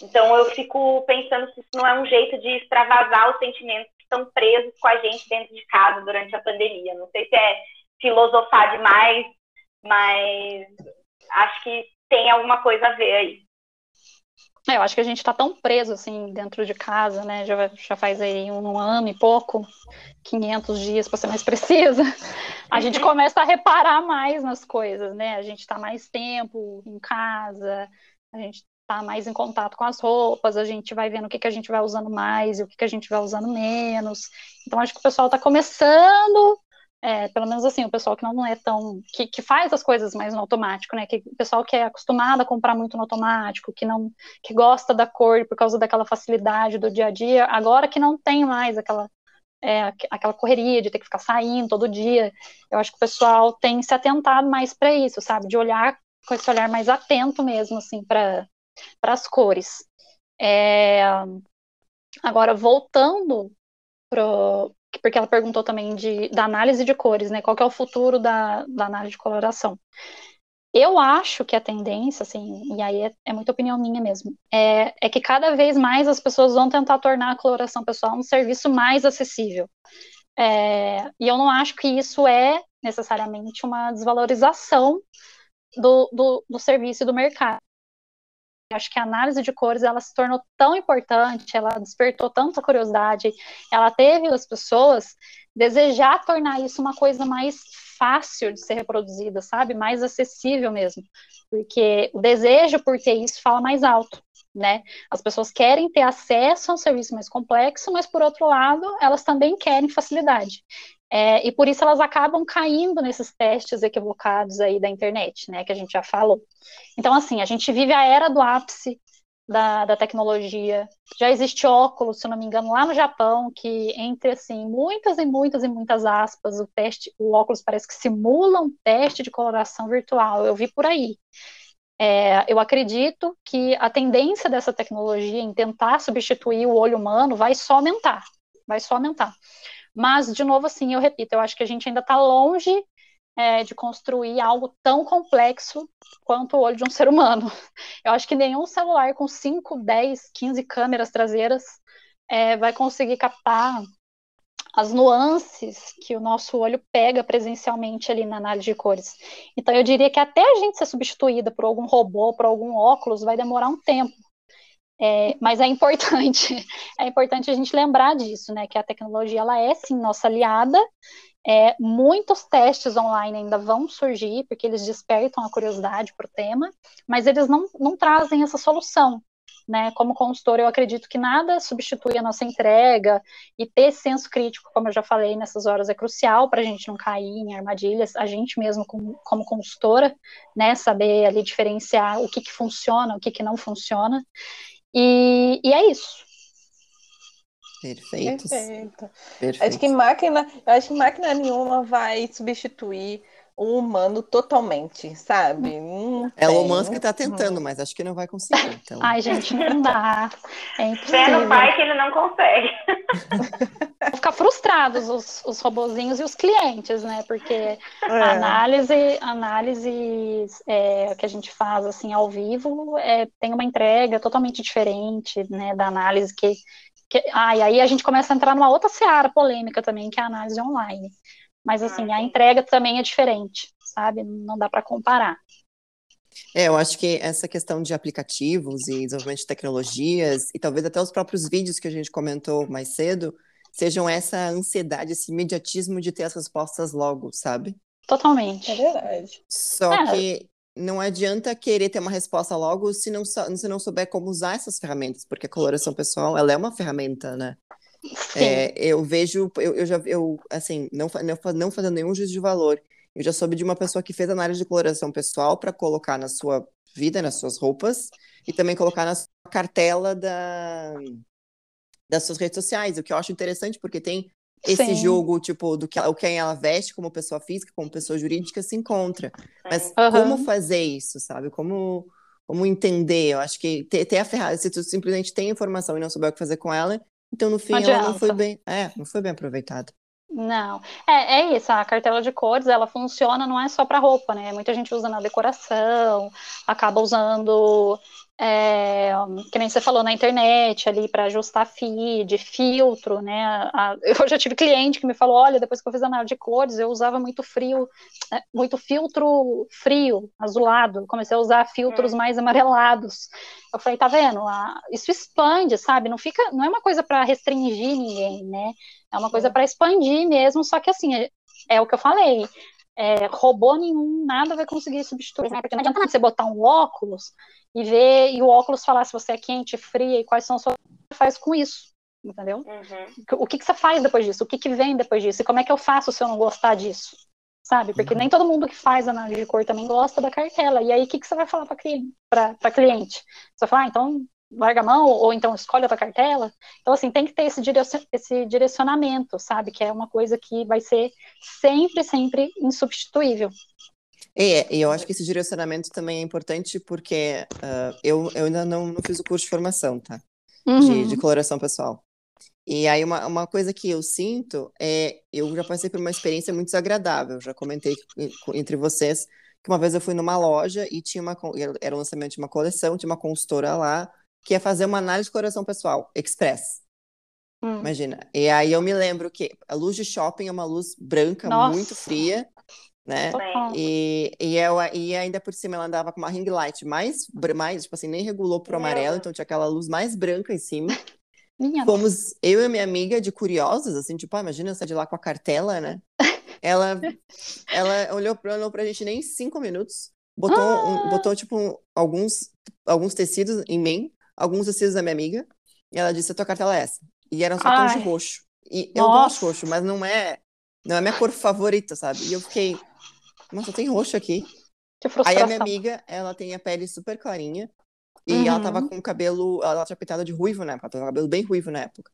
Então eu fico pensando se isso não é um jeito de extravasar os sentimentos que estão presos com a gente dentro de casa durante a pandemia. Não sei se é filosofar demais, mas acho que tem alguma coisa a ver aí. É, eu acho que a gente está tão preso assim dentro de casa, né? Já, já faz aí um, ano e pouco, 500 dias para ser mais precisa. A gente começa a reparar mais nas coisas, né? A gente está mais tempo em casa, a gente está mais em contato com as roupas, a gente vai vendo o que, que a gente vai usando mais e o que, que a gente vai usando menos. Então, acho que o pessoal está começando é, pelo menos assim, o pessoal que não é tão. Que, que faz as coisas mais no automático, né? Que, o pessoal que é acostumado a comprar muito no automático, que não que gosta da cor por causa daquela facilidade do dia a dia, agora que não tem mais aquela. É, aquela correria de ter que ficar saindo todo dia, eu acho que o pessoal tem se atentado mais para isso, sabe? De olhar com esse olhar mais atento mesmo, assim, para as cores. É, agora, voltando pro, porque ela perguntou também de, da análise de cores, né? Qual é o futuro da, da análise de coloração? eu acho que a tendência, assim, e aí é, é muita opinião minha mesmo, é, é que cada vez mais as pessoas vão tentar tornar a coloração pessoal um serviço mais acessível. É, e eu não acho que isso é necessariamente uma desvalorização do, do, do serviço e do mercado. Acho que a análise de cores ela se tornou tão importante, ela despertou tanta curiosidade, ela teve as pessoas desejar tornar isso uma coisa mais fácil de ser reproduzida, sabe? Mais acessível mesmo. Porque o desejo por ter isso fala mais alto, né? As pessoas querem ter acesso a um serviço mais complexo, mas por outro lado, elas também querem facilidade. É, e por isso elas acabam caindo nesses testes equivocados aí da internet, né? Que a gente já falou. Então, assim, a gente vive a era do ápice da, da tecnologia. Já existe óculos, se não me engano, lá no Japão, que entre assim muitas e muitas e muitas aspas, o teste, o óculos parece que simula um teste de coloração virtual. Eu vi por aí. É, eu acredito que a tendência dessa tecnologia em tentar substituir o olho humano vai só aumentar, vai só aumentar. Mas, de novo, assim, eu repito, eu acho que a gente ainda está longe é, de construir algo tão complexo quanto o olho de um ser humano. Eu acho que nenhum celular com 5, 10, 15 câmeras traseiras é, vai conseguir captar as nuances que o nosso olho pega presencialmente ali na análise de cores. Então, eu diria que até a gente ser substituída por algum robô, por algum óculos, vai demorar um tempo. É, mas é importante, é importante a gente lembrar disso, né? Que a tecnologia ela é sim nossa aliada é, muitos testes online ainda vão surgir, porque eles despertam a curiosidade para o tema, mas eles não, não trazem essa solução. Né? Como consultor, eu acredito que nada substitui a nossa entrega e ter senso crítico, como eu já falei nessas horas, é crucial para a gente não cair em armadilhas, a gente mesmo como, como consultora, né, saber ali diferenciar o que, que funciona, o que, que não funciona. E, e é isso. Perfeitos. Perfeito. Perfeito. Acho que máquina, acho que máquina nenhuma vai substituir o humano totalmente, sabe? Não é o Musk que está tentando, mas acho que não vai conseguir. Então. Ai, gente, não dá. É impossível. no pai que ele não consegue. Vão ficar frustrados os, os robozinhos e os clientes, né? Porque é. a análise, análise é, que a gente faz assim ao vivo é, tem uma entrega totalmente diferente, né? Da análise que que, ah, e aí a gente começa a entrar numa outra seara polêmica também, que é a análise online. Mas, assim, a entrega também é diferente, sabe? Não dá para comparar. É, eu acho que essa questão de aplicativos e desenvolvimento de tecnologias, e talvez até os próprios vídeos que a gente comentou mais cedo, sejam essa ansiedade, esse imediatismo de ter as respostas logo, sabe? Totalmente. É verdade. Só é. que não adianta querer ter uma resposta logo se não, se não souber como usar essas ferramentas, porque a coloração pessoal, ela é uma ferramenta, né? É, eu vejo, eu, eu já, eu, assim, não, não, não fazendo nenhum juízo de valor, eu já soube de uma pessoa que fez análise de coloração pessoal para colocar na sua vida, nas suas roupas, e também colocar na sua cartela da, das suas redes sociais, o que eu acho interessante, porque tem esse Sim. jogo, tipo, do que o quem ela veste como pessoa física, como pessoa jurídica, se encontra. Mas uhum. como fazer isso, sabe? Como, como entender? Eu acho que ter, ter a ferramenta, se tu simplesmente tem informação e não souber o que fazer com ela, então no fim não ela não foi bem. É, não foi bem aproveitada. Não, é, é isso, a cartela de cores, ela funciona, não é só para roupa, né, muita gente usa na decoração, acaba usando é, que nem você falou na internet ali para ajustar feed, filtro, né? A, eu já tive cliente que me falou, olha, depois que eu fiz a análise de cores, eu usava muito frio, é, muito filtro frio, azulado, comecei a usar filtros é. mais amarelados. Eu falei, tá vendo? isso expande, sabe? Não fica, não é uma coisa para restringir ninguém, né? É uma coisa para expandir mesmo, só que assim, é, é o que eu falei é, robô nenhum, nada vai conseguir substituir, né? Porque não adianta nada você botar um óculos e ver, e o óculos falar se você é quente, fria e quais são as suas. faz com isso, entendeu? Uhum. O que, que você faz depois disso? O que, que vem depois disso? E como é que eu faço se eu não gostar disso? Sabe? Porque uhum. nem todo mundo que faz análise de cor também gosta da cartela. E aí, o que, que você vai falar para cliente? cliente? Você vai falar, ah, então larga a mão, ou então escolhe outra cartela. Então, assim, tem que ter esse, esse direcionamento, sabe? Que é uma coisa que vai ser sempre, sempre insubstituível. É, e eu acho que esse direcionamento também é importante porque uh, eu, eu ainda não, não fiz o curso de formação, tá? Uhum. De, de coloração pessoal. E aí, uma, uma coisa que eu sinto é, eu já passei por uma experiência muito desagradável, já comentei entre vocês, que uma vez eu fui numa loja e tinha uma, era o lançamento de uma coleção, tinha uma consultora lá que ia fazer uma análise de coloração pessoal, express. Hum. Imagina. E aí eu me lembro que a luz de shopping é uma luz branca, Nossa. muito fria, né? E, e, eu, e ainda por cima ela andava com uma ring light mais, mais tipo assim, nem regulou pro amarelo, então tinha aquela luz mais branca em cima. Minha Fomos eu e minha amiga de curiosos, assim, tipo, ah, imagina eu sair de lá com a cartela, né? ela, ela olhou, olhou pra gente nem cinco minutos, botou, ah! um, botou tipo, um, alguns, alguns tecidos em mim, alguns tecidos da minha amiga, e ela disse, a tua cartela é essa. E era só tons de roxo. E Nossa. eu gosto roxo, mas não é, não é minha cor favorita, sabe? E eu fiquei, nossa, tem roxo aqui. Aí a minha amiga, ela tem a pele super clarinha. E uhum. ela tava com o cabelo, ela tinha pintada de ruivo na época, ela tava com o cabelo bem ruivo na época.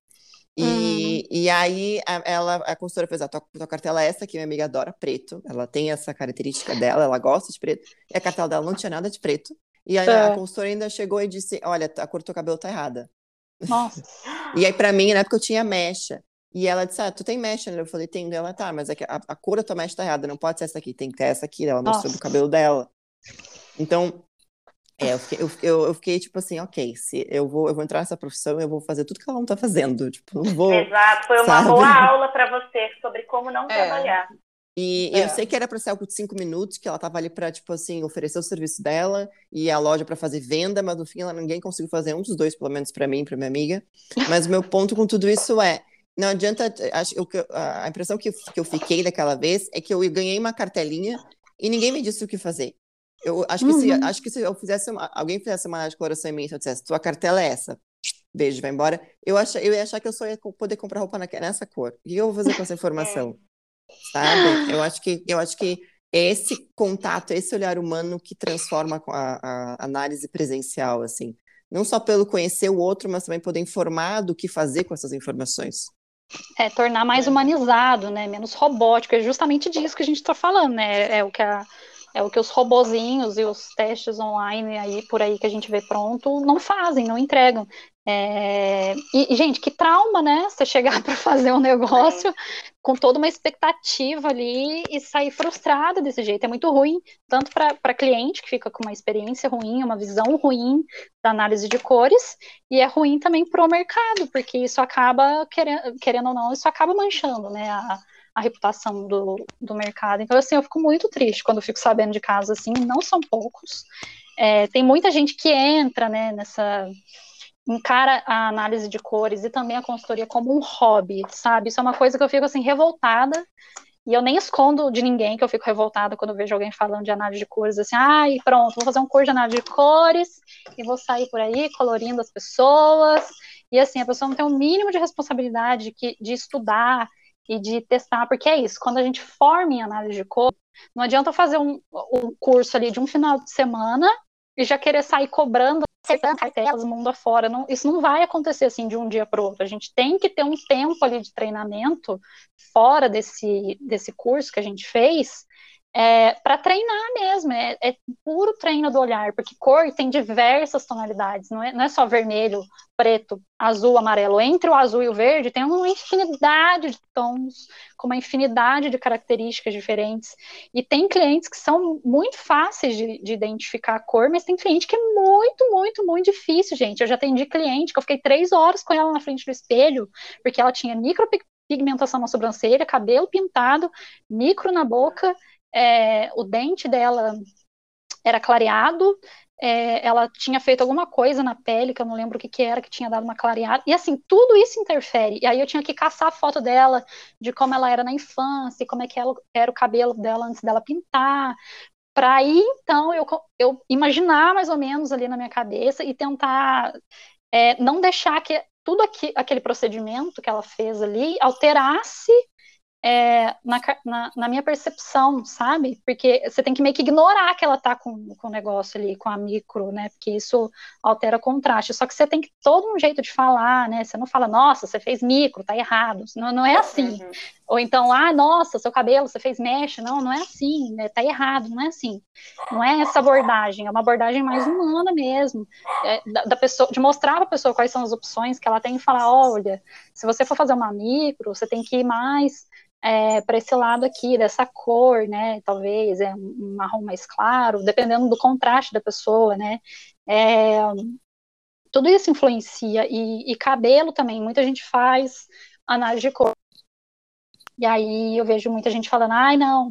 E, uhum. e aí a, ela, a consultora fez, a tua, tua cartela é essa, que minha amiga adora preto. Ela tem essa característica dela, ela gosta de preto. E a cartela dela não tinha nada de preto. E a, a é. consultora ainda chegou e disse, olha, a cor do teu cabelo tá errada. Nossa. e aí, pra mim, na época eu tinha mecha. E ela disse, ah, tu tem mecha? Eu falei, tem. Ela, tá, mas é a, a cor da tua mecha tá errada, não pode ser essa aqui, tem que ter essa aqui. Ela mostrou do cabelo dela. Então, é, eu fiquei, eu, eu, fiquei, tipo assim, ok, se eu vou, eu vou entrar nessa profissão, eu vou fazer tudo que ela não tá fazendo. Tipo, não vou. Exato, foi uma sabe? boa aula para você sobre como não é. trabalhar. E é. eu sei que era para ser algo de cinco minutos, que ela tava ali para tipo assim, oferecer o serviço dela e a loja para fazer venda, mas no fim ela, ninguém conseguiu fazer um dos dois, pelo menos para mim, para minha amiga. Mas o meu ponto com tudo isso é, não adianta, acho, eu, a impressão que eu, que eu fiquei daquela vez é que eu ganhei uma cartelinha e ninguém me disse o que fazer. Eu acho que, uhum. se, acho que se eu fizesse uma, alguém fizesse uma análise de coloração em mim, se eu dissesse, tua cartela é essa, beijo, vai embora, eu, ach, eu ia achar que eu só ia poder comprar roupa na, nessa cor. O que eu vou fazer com essa informação? Sabe? Eu acho que eu acho que é esse contato, esse olhar humano que transforma a, a, análise presencial, assim. Não só pelo conhecer o outro, mas também poder informar do que fazer com essas informações. É, tornar mais humanizado, né? Menos robótico. É justamente disso que a gente está falando, né? É o que a, é o que os robozinhos e os testes online aí por aí que a gente vê pronto não fazem, não entregam. É... E, gente, que trauma, né? Você chegar para fazer um negócio é. Com toda uma expectativa ali e sair frustrada desse jeito. É muito ruim, tanto para cliente, que fica com uma experiência ruim, uma visão ruim da análise de cores, e é ruim também para o mercado, porque isso acaba, querendo, querendo ou não, isso acaba manchando né, a, a reputação do, do mercado. Então, assim, eu fico muito triste quando fico sabendo de casos assim, não são poucos. É, tem muita gente que entra né, nessa encara a análise de cores e também a consultoria como um hobby, sabe? Isso é uma coisa que eu fico assim revoltada e eu nem escondo de ninguém que eu fico revoltada quando vejo alguém falando de análise de cores, assim, ai, ah, pronto, vou fazer um curso de análise de cores e vou sair por aí colorindo as pessoas. E assim, a pessoa não tem o um mínimo de responsabilidade de, estudar e de testar, porque é isso, quando a gente forma em análise de cores, não adianta fazer um, um curso ali de um final de semana e já querer sair cobrando cartelas mundo afora. Não, isso não vai acontecer assim de um dia para o outro. A gente tem que ter um tempo ali de treinamento fora desse, desse curso que a gente fez é, para treinar mesmo, é, é, puro treino do olhar, porque cor tem diversas tonalidades, não é, não é só vermelho, preto, azul, amarelo. Entre o azul e o verde tem uma infinidade de tons, com uma infinidade de características diferentes. E tem clientes que são muito fáceis de, de identificar a cor, mas tem cliente que é muito, muito, muito difícil, gente. Eu já atendi cliente que eu fiquei três horas com ela na frente do espelho, porque ela tinha micropigmentação na sobrancelha, cabelo pintado, micro na boca é, o dente dela era clareado, é, ela tinha feito alguma coisa na pele, que eu não lembro o que, que era, que tinha dado uma clareada, e assim, tudo isso interfere, e aí eu tinha que caçar a foto dela, de como ela era na infância, como é que ela, era o cabelo dela antes dela pintar, para aí, então, eu, eu imaginar mais ou menos ali na minha cabeça e tentar é, não deixar que tudo aqui, aquele procedimento que ela fez ali alterasse é, na, na, na, minha percepção, sabe? Porque você tem que meio que ignorar que ela tá com, com o negócio ali, com a micro, né? Porque isso altera o contraste. Só que você tem que todo um jeito de falar, né? Você não fala, nossa, você fez micro, tá errado. Não, não é assim. Uhum. Ou então, ah, nossa, seu cabelo, você fez mecha. Não, não é assim, né? tá errado, não é assim. Não é essa abordagem, é uma abordagem mais humana mesmo, é, da, da, pessoa, de mostrar para a pessoa quais são as opções que ela tem e falar, olha, se você for fazer uma micro, você tem que ir mais é, para esse lado aqui, dessa cor, né? Talvez é um marrom mais claro, dependendo do contraste da pessoa, né? É, tudo isso influencia. E, e, cabelo também, muita gente faz análise de cor. E aí eu vejo muita gente falando, ai, não,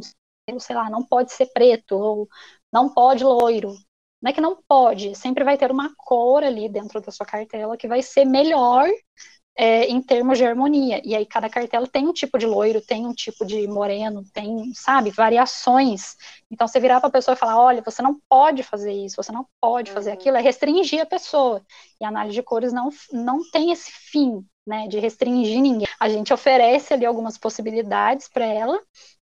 sei lá, não pode ser preto, ou não pode loiro. Não é que não pode, sempre vai ter uma cor ali dentro da sua cartela que vai ser melhor é, em termos de harmonia. E aí cada cartela tem um tipo de loiro, tem um tipo de moreno, tem, sabe, variações. Então você virar para a pessoa e falar, olha, você não pode fazer isso, você não pode fazer uhum. aquilo, é restringir a pessoa. E a análise de cores não, não tem esse fim, né, de restringir ninguém. A gente oferece ali algumas possibilidades para ela,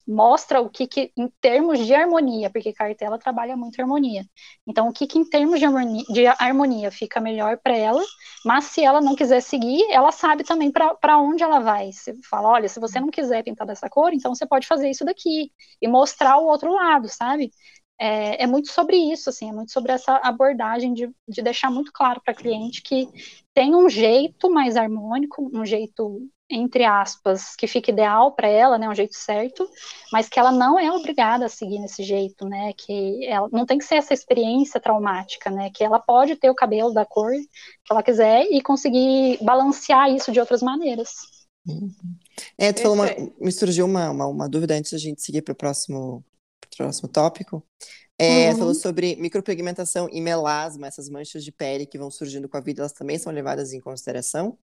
mostra o que, que, em termos de harmonia, porque cartela trabalha muito harmonia. Então, o que, que em termos de harmonia, de harmonia fica melhor para ela, mas se ela não quiser seguir, ela sabe também para onde ela vai. Você fala, olha, se você não quiser pintar dessa cor, então você pode fazer isso daqui e mostrar o outro lado, sabe? É, é, muito sobre isso, assim, é muito sobre essa abordagem de, de deixar muito claro para a cliente que tem um jeito mais harmônico, um jeito entre aspas, que fica ideal para ela, né, um jeito certo, mas que ela não é obrigada a seguir nesse jeito, né, que ela não tem que ser essa experiência traumática, né, que ela pode ter o cabelo da cor que ela quiser e conseguir balancear isso de outras maneiras. Uhum. É, tu falou uma, me surgiu uma, uma, uma, dúvida antes da gente seguir para o próximo, próximo tópico. É, uhum. Falou sobre micropigmentação e melasma, essas manchas de pele que vão surgindo com a vida, elas também são levadas em consideração?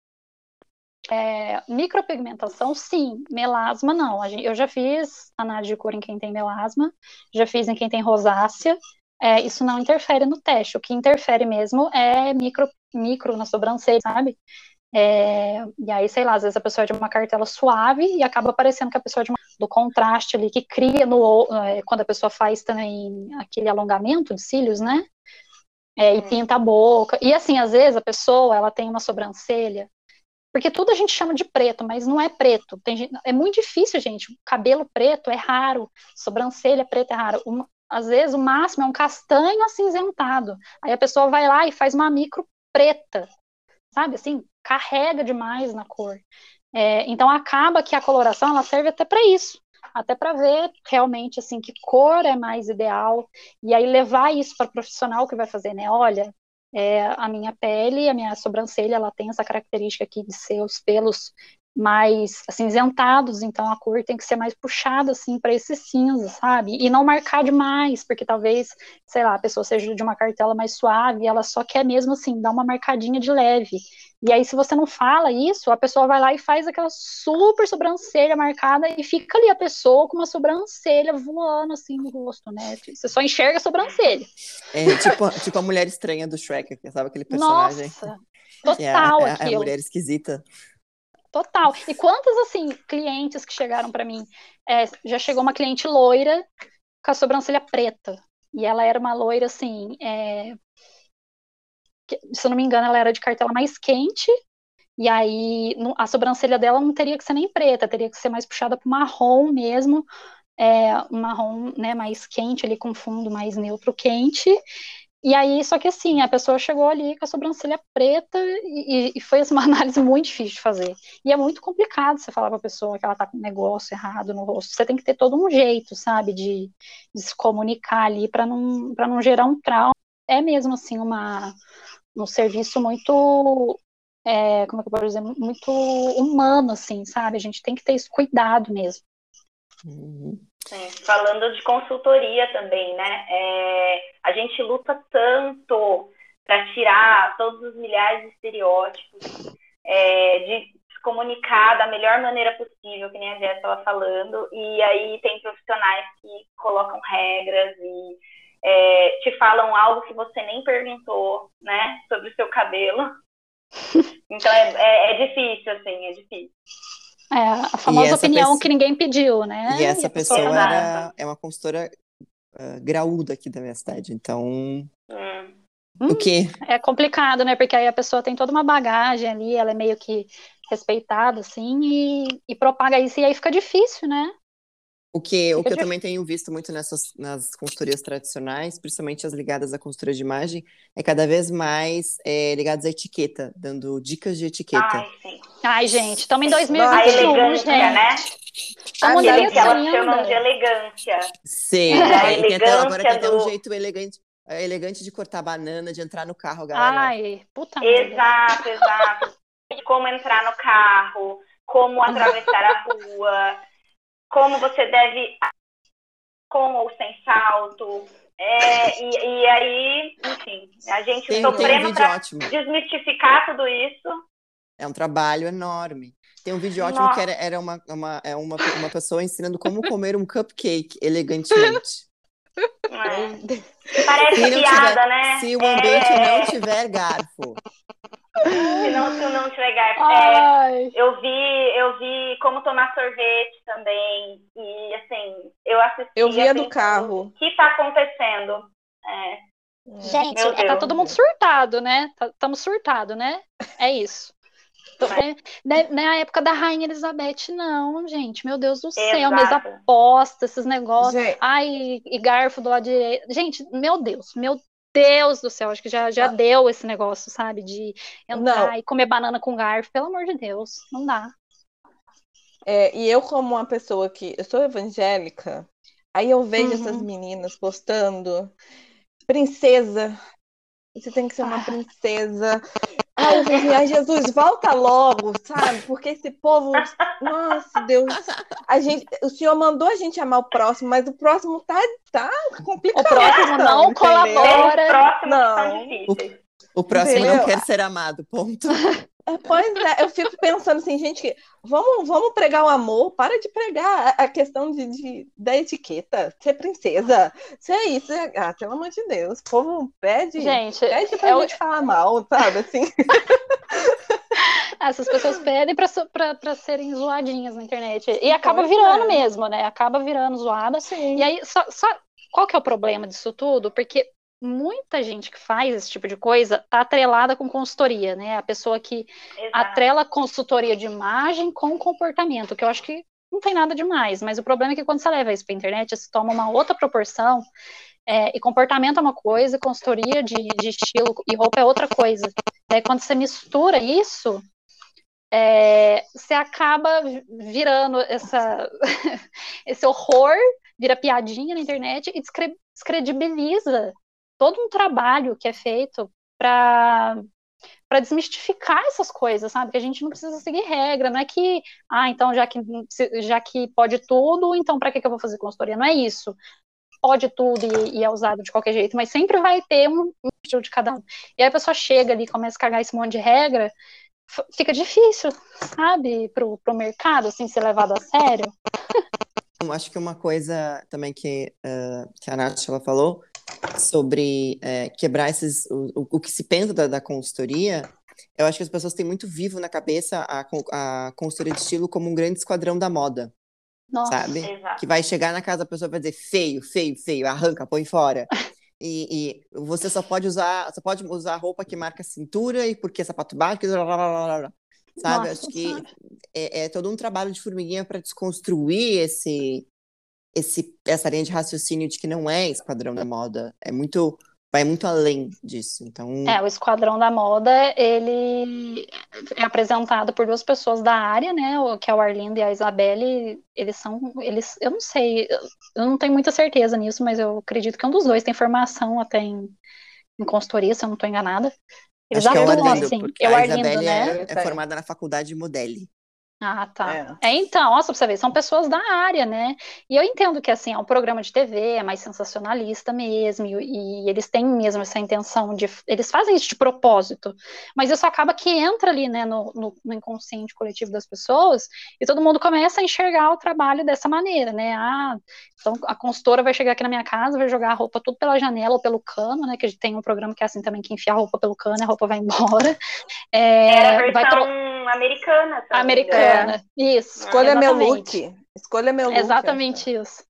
É, micropigmentação, sim. Melasma, não. Eu já fiz análise de cor em quem tem melasma, já fiz em quem tem rosácea. É, isso não interfere no teste. O que interfere mesmo é micro, micro na sobrancelha, sabe? É, e aí, sei lá, às vezes a pessoa é de uma cartela suave e acaba parecendo que a pessoa é de uma, do contraste ali que cria no, é, quando a pessoa faz também aquele alongamento de cílios, né? É, e uhum. pinta a boca. E assim, às vezes a pessoa ela tem uma sobrancelha porque tudo a gente chama de preto, mas não é preto. Gente, é muito difícil, gente. Cabelo preto é raro, sobrancelha preta é raro. Um, às vezes o máximo é um castanho acinzentado. Aí a pessoa vai lá e faz uma micro preta, sabe? Assim, carrega demais na cor. É, então acaba que a coloração ela serve até para isso, até para ver realmente assim que cor é mais ideal e aí levar isso para o profissional que vai fazer, né? Olha, é, a minha pele, a minha sobrancelha, ela tem essa característica aqui de ser os pelos mais acinzentados, então a cor tem que ser mais puxada assim para esse cinza, sabe? E não marcar demais, porque talvez, sei lá, a pessoa seja de uma cartela mais suave, ela só quer mesmo assim dar uma marcadinha de leve. E aí se você não fala isso, a pessoa vai lá e faz aquela super sobrancelha marcada e fica ali a pessoa com uma sobrancelha voando assim no rosto, né? Você só enxerga a sobrancelha. É, tipo, tipo a mulher estranha do Shrek, sabe aquele personagem? Nossa, total é a, é a mulher esquisita. Total. E quantos, assim, clientes que chegaram para mim? É, já chegou uma cliente loira com a sobrancelha preta. E ela era uma loira, assim, é, se eu não me engano, ela era de cartela mais quente. E aí a sobrancelha dela não teria que ser nem preta, teria que ser mais puxada para marrom mesmo, é, marrom né, mais quente ali com fundo mais neutro quente. E aí, só que assim, a pessoa chegou ali com a sobrancelha preta e, e foi assim, uma análise muito difícil de fazer. E é muito complicado você falar para a pessoa que ela está com um negócio errado no rosto. Você tem que ter todo um jeito, sabe, de, de se comunicar ali para não, não gerar um trauma. É mesmo assim uma, um serviço muito é, como é que eu posso dizer, muito humano, assim, sabe? A gente tem que ter esse cuidado mesmo. Uhum. Sim, falando de consultoria também, né? É, a gente luta tanto para tirar todos os milhares de estereótipos, é, de se comunicar da melhor maneira possível, que nem a Jéssica estava falando, e aí tem profissionais que colocam regras e é, te falam algo que você nem perguntou, né, sobre o seu cabelo. Então é, é, é difícil, assim, é difícil. É, a famosa opinião pessoa... que ninguém pediu, né? E essa e pessoa, pessoa era, é uma consultora uh, graúda aqui da minha cidade, então. Hum. O quê? É complicado, né? Porque aí a pessoa tem toda uma bagagem ali, ela é meio que respeitado, assim, e, e propaga isso, e aí fica difícil, né? O que, o que eu também tenho visto muito nessas nas consultorias tradicionais, principalmente as ligadas à consultoria de imagem, é cada vez mais é, ligadas à etiqueta, dando dicas de etiqueta. Ai, sim. Ai, gente, estamos em A 2021, elegância, gente. né? Estamos nessa que elas chamam de elegância. Sim, A até- agora tem até um do- jeito elegante, é, elegante de cortar banana, de entrar no carro, galera. Ai, puta merda. Exato, exato. Como entrar no carro, como atravessar a rua, como você deve com ou sem salto. É, e, e aí, enfim, a gente Tem, tem um sofrendo vídeo para ótimo. desmistificar tudo isso. É um trabalho enorme. Tem um vídeo ótimo Nossa. que era, era uma, uma, é uma, uma pessoa ensinando como comer um cupcake elegantemente. né? Parece piada, tiver- né? Se o ambente É, não tiver garfo. Se não, se não tiver garfo. É, eu vi, eu vi como tomar sorvete também. E assim, eu assisti. Eu vi a do pensando, carro. O que está acontecendo? É, gente, é, tá todo mundo surtado, né? Estamos surtado, né? É isso. Não é- não é a época da Rainha Elizabeth, não, gente. Meu Deus do céu, mesa exato. posta, esses negócios. Gente, Ai, e garfo do lado direito. Gente, meu Deus, meu Deus do céu, acho que já, já Ah. deu esse negócio, sabe? De entrar Não. e comer banana com garfo, pelo amor de Deus, não dá. É, e eu, como uma pessoa que. Eu sou evangélica, aí eu vejo Uhum. essas meninas postando. Princesa. Você tem que ser uma Ah. princesa. Ai, ai, Jesus, volta logo, sabe? Porque esse povo. Nossa, Deus. A gente, o senhor mandou a gente amar o próximo, mas o próximo tá, tá O complicado. próximo não entendeu? colabora. Tem os próximos Não. são difíceis. O próximo não Entendeu? quer ser amado, ponto. É, Pois é, eu fico pensando assim, gente, vamos, vamos pregar o amor, para de pregar a, questão de, de- da etiqueta, ser princesa, ser isso, é- ah, pelo amor de Deus, o povo pede, Gente, pede pra é o- gente falar mal, sabe, assim. essas pessoas pedem pra, so- pra, pra serem zoadinhas na internet. E acaba virando é. mesmo, né? Acaba virando zoada. Sim. E aí, só, só- qual que é o problema disso tudo? Porque muita gente que faz esse tipo de coisa tá atrelada com consultoria, né? A pessoa que Exato. atrela consultoria de imagem com comportamento, que eu acho que não tem nada demais, mas o problema é que quando você leva isso para internet, isso toma uma outra proporção, é, e comportamento é uma coisa, consultoria de, de estilo e roupa é outra coisa. Aí quando você mistura isso, é, você acaba virando essa, esse horror, vira piadinha na internet e descre- descredibiliza todo um trabalho que é feito para para desmistificar essas coisas, sabe? Que a gente não precisa seguir regra, não é que, ah, então já que já que pode tudo, então para que, que eu vou fazer consultoria? Não é isso. Pode tudo e, e é usado de qualquer jeito, mas sempre vai ter um, estilo de cada um. E aí a pessoa chega ali, começa a cagar esse monte de regra, fica difícil, sabe, pro, pro mercado, assim, ser levado a sério. Acho que uma coisa também que, eh, que a Nath ela falou sobre eh, quebrar esses, o, o- que se pensa da, da consultoria, eu acho que as pessoas têm muito vivo na cabeça a, a consultoria de estilo como um grande esquadrão da moda, Nossa, sabe? Exato. Que vai chegar na casa da pessoa vai dizer feio, feio, feio, arranca, põe fora. E, e você só pode usar, só pode usar roupa que marca a cintura e porque é sapato baixo, blá, blá, blá, blá, sabe? Nossa Acho que é, é todo um trabalho de formiguinha para desconstruir esse, esse, essa linha de raciocínio de que não é esquadrão da moda. É muito, vai muito além disso. Então, É, o Esquadrão da Moda, ele é apresentado por duas pessoas da área, né, o- que é o Arlindo e a Isabelle, eles são, eles, eu não sei, eu não tenho muita certeza nisso, mas eu acredito que um dos dois tem formação até em, em consultoria, se eu não estou enganada. Eles acho que é o atuam Arlindo, assim, é o a Arlindo, Isabelle né? é, é formada na faculdade de Modeli. Ah, tá. É. É, então, nossa, pra você ver, são pessoas da área, né? E eu entendo que, assim, é um programa de TV, é mais sensacionalista mesmo, e, e eles têm mesmo essa intenção de. Eles fazem isso de propósito, mas isso acaba que entra ali, né, no, no, no inconsciente coletivo das pessoas, e todo mundo começa a enxergar o trabalho dessa maneira, né? Ah, então a consultora vai chegar aqui na minha casa, vai jogar a roupa tudo pela janela ou pelo cano, né? Que a gente tem um programa que é assim também, que enfia a roupa pelo cano e a roupa vai embora. É, Era a vai versão tro- americana. se me americana. Isso. Escolha meu look. Escolha meu look. Exatamente isso.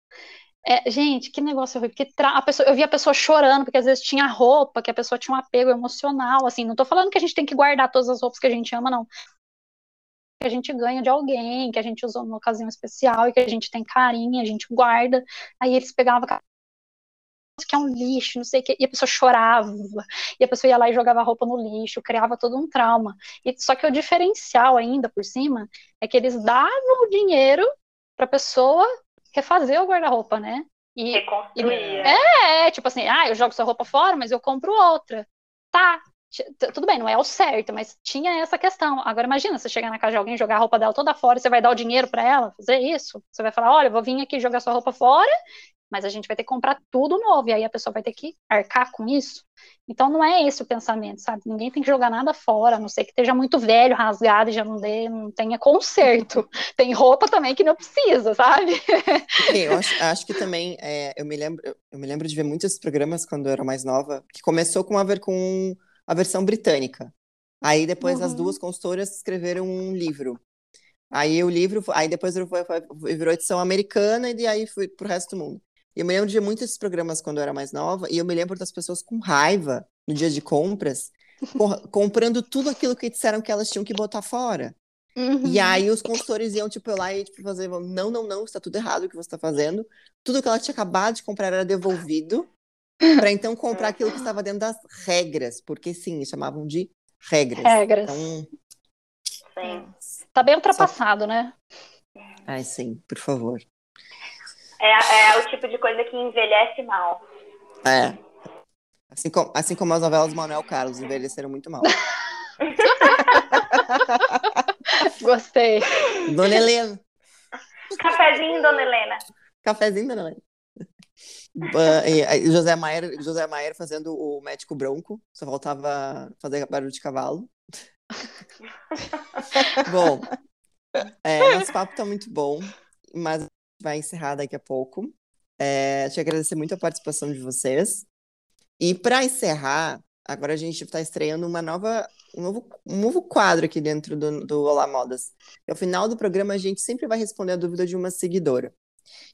É, gente, que negócio horrível. Que tra... a pessoa, eu vi a pessoa chorando, porque às vezes tinha roupa, que a pessoa tinha um apego emocional. Assim, não tô falando que a gente tem que guardar todas as roupas que a gente ama, não. que a gente ganha de alguém, que a gente usou numa ocasião especial e que a gente tem carinho, a gente guarda. Aí eles pegavam que é um lixo, não sei o que, e a pessoa chorava, e a pessoa ia lá e jogava a roupa no lixo, criava todo um trauma. E, só que o diferencial ainda por cima é que eles davam o dinheiro para a pessoa refazer o guarda-roupa, né? E. E, é, é, tipo assim, ah, eu jogo sua roupa fora, mas eu compro outra. Tá, tudo bem, não é o certo, mas tinha essa questão. Agora imagina, você chegar na casa de alguém, jogar a roupa dela toda fora, você vai dar o dinheiro para ela fazer isso? Você vai falar, olha, vou vir aqui jogar sua roupa fora mas a gente vai ter que comprar tudo novo, e aí a pessoa vai ter que arcar com isso. Então não é esse o pensamento, sabe? Ninguém tem que jogar nada fora, a não ser que esteja muito velho, rasgado e já não dê, não tenha conserto. Tem roupa também que não precisa, sabe? eu acho, acho que também, é, eu, me lembro, eu me lembro de ver muitos programas quando eu era mais nova, que começou com a, ver, com a versão britânica. Aí depois uhum. as duas consultoras escreveram um livro. Aí o livro, aí depois virou edição americana e aí foi pro resto do mundo. Eu me lembro de muitos desses programas quando eu era mais nova, e eu me lembro das pessoas com raiva no dia de compras, comprando tudo aquilo que disseram que elas tinham que botar fora. Uhum. E aí os consultores iam, tipo, lá e tipo, fazer, não, não, não, está tudo errado o que você está fazendo. Tudo que ela tinha acabado de comprar era devolvido, para então comprar aquilo que estava dentro das regras, porque sim, chamavam de regras. Regras. Então... Sim. Tá bem ultrapassado, Só... né? Ai, sim, por favor. É, é o tipo de coisa que envelhece mal. É. Assim como, assim como as novelas do Manuel Carlos envelheceram muito mal. Gostei. Dona Helena. Cafezinho, Dona Helena. Cafezinho, Dona Helena. Uh, José Maier, José Maier fazendo o médico bronco, só faltava fazer barulho de cavalo. bom, é, nosso papo tá muito bom, mas vai encerrar daqui a pouco. É, te agradecer muito a participação de vocês. E para encerrar, agora a gente está estreando uma nova, um, novo, um novo quadro aqui dentro do, do Olá Modas. Ao final do programa, a gente sempre vai responder a dúvida de uma seguidora.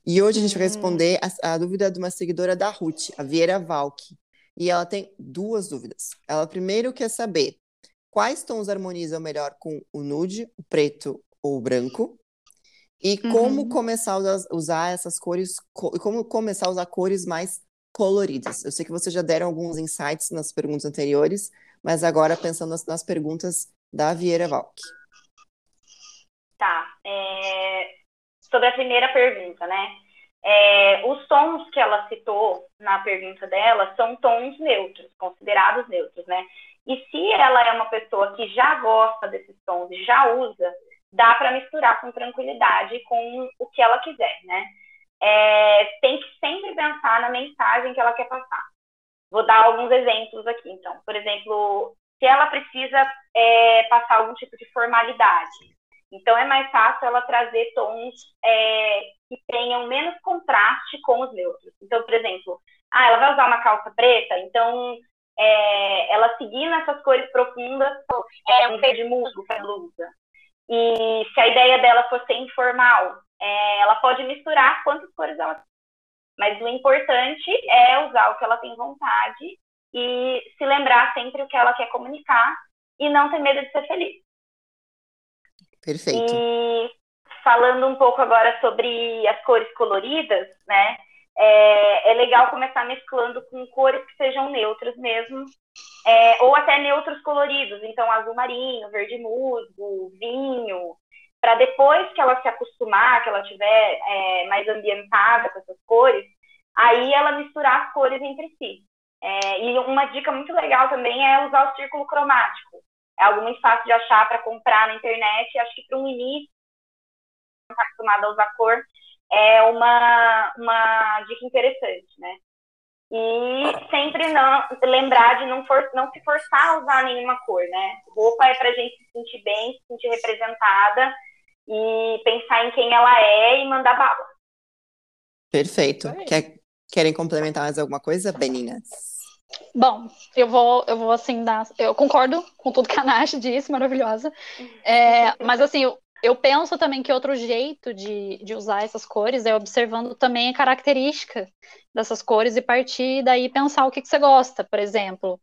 E hoje a gente vai hum. responder a, a dúvida de uma seguidora da Ruth, a Vieira Valk. E ela tem duas dúvidas. Ela primeiro quer saber quais tons harmonizam melhor com o nude, o preto ou o branco. E como uhum. começar a usar essas cores, como começar a usar cores mais coloridas. Eu sei que vocês já deram alguns insights nas perguntas anteriores, mas agora pensando nas, nas perguntas da Vieira Valk. Tá. É... Sobre a primeira pergunta, né? É... Os tons que ela citou na pergunta dela são tons neutros, considerados neutros, né? E se ela é uma pessoa que já gosta desses tons e já usa, dá para misturar com tranquilidade com o que ela quiser, né? É, tem que sempre pensar na mensagem que ela quer passar. Vou dar alguns exemplos aqui, então. Por exemplo, se ela precisa é, passar algum tipo de formalidade, então é mais fácil ela trazer tons é, que tenham menos contraste com os neutros. Então, por exemplo, ah, ela vai usar uma calça preta, então é, ela seguindo essas cores profundas, é um verde musgo para blusa. E se a ideia dela for ser informal, é, ela pode misturar quantas cores ela quer. Mas o importante é usar o que ela tem vontade e se lembrar sempre o que ela quer comunicar e não ter medo de ser feliz. Perfeito. E falando um pouco agora sobre as cores coloridas, né? é, é legal começar mesclando com cores que sejam neutras mesmo, é, ou até neutros coloridos, então azul marinho, verde musgo, vinho, para depois que ela se acostumar, que ela tiver é, mais ambientada com essas cores, aí ela misturar as cores entre si. É, e uma dica muito legal também é usar o círculo cromático. É algo muito fácil de achar para comprar na internet. Acho que para um início, não está acostumado a usar cor, é uma, uma dica interessante, né? E sempre não lembrar de não, for, não se forçar a usar nenhuma cor, né? Roupa é pra gente se sentir bem, se sentir representada e pensar em quem ela é e mandar bala. Perfeito. Quer, querem complementar mais alguma coisa, meninas? Bom, eu vou, eu vou assim dar. Eu concordo com tudo que a Nash disse, maravilhosa. É, mas assim, eu penso também que outro jeito de, de usar essas cores é observando também a característica dessas cores e partir daí pensar o que, que você gosta. Por exemplo,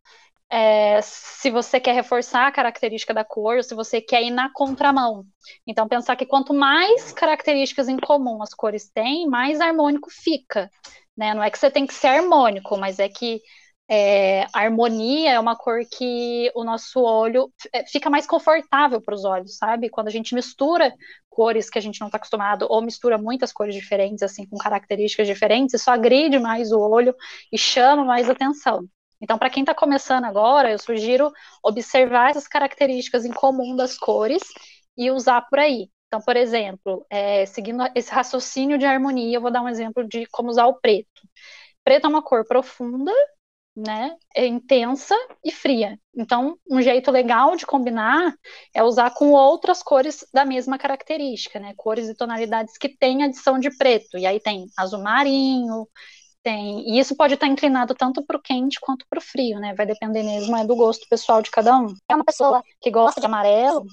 é, se você quer reforçar a característica da cor, ou se você quer ir na contramão. Então, pensar que quanto mais características em comum as cores têm, mais harmônico fica. Né? Não é que você tem que ser harmônico, mas é que é, harmonia é uma cor que o nosso olho é, fica mais confortável para os olhos, sabe? Quando a gente mistura cores que a gente não está acostumado, ou mistura muitas cores diferentes, assim, com características diferentes, isso agride mais o olho e chama mais atenção. Então, para quem está começando agora, eu sugiro observar essas características em comum das cores e usar por aí. Então, por exemplo, é, seguindo esse raciocínio de harmonia, eu vou dar um exemplo de como usar o preto. Preto é uma cor profunda, né, é intensa e fria. Então, um jeito legal de combinar é usar com outras cores da mesma característica, né, cores e tonalidades que têm adição de preto. E aí tem azul marinho, tem, e isso pode estar inclinado tanto para o quente quanto para o frio, né? Vai depender mesmo é do gosto pessoal de cada um. É uma pessoa que gosta de amarelo,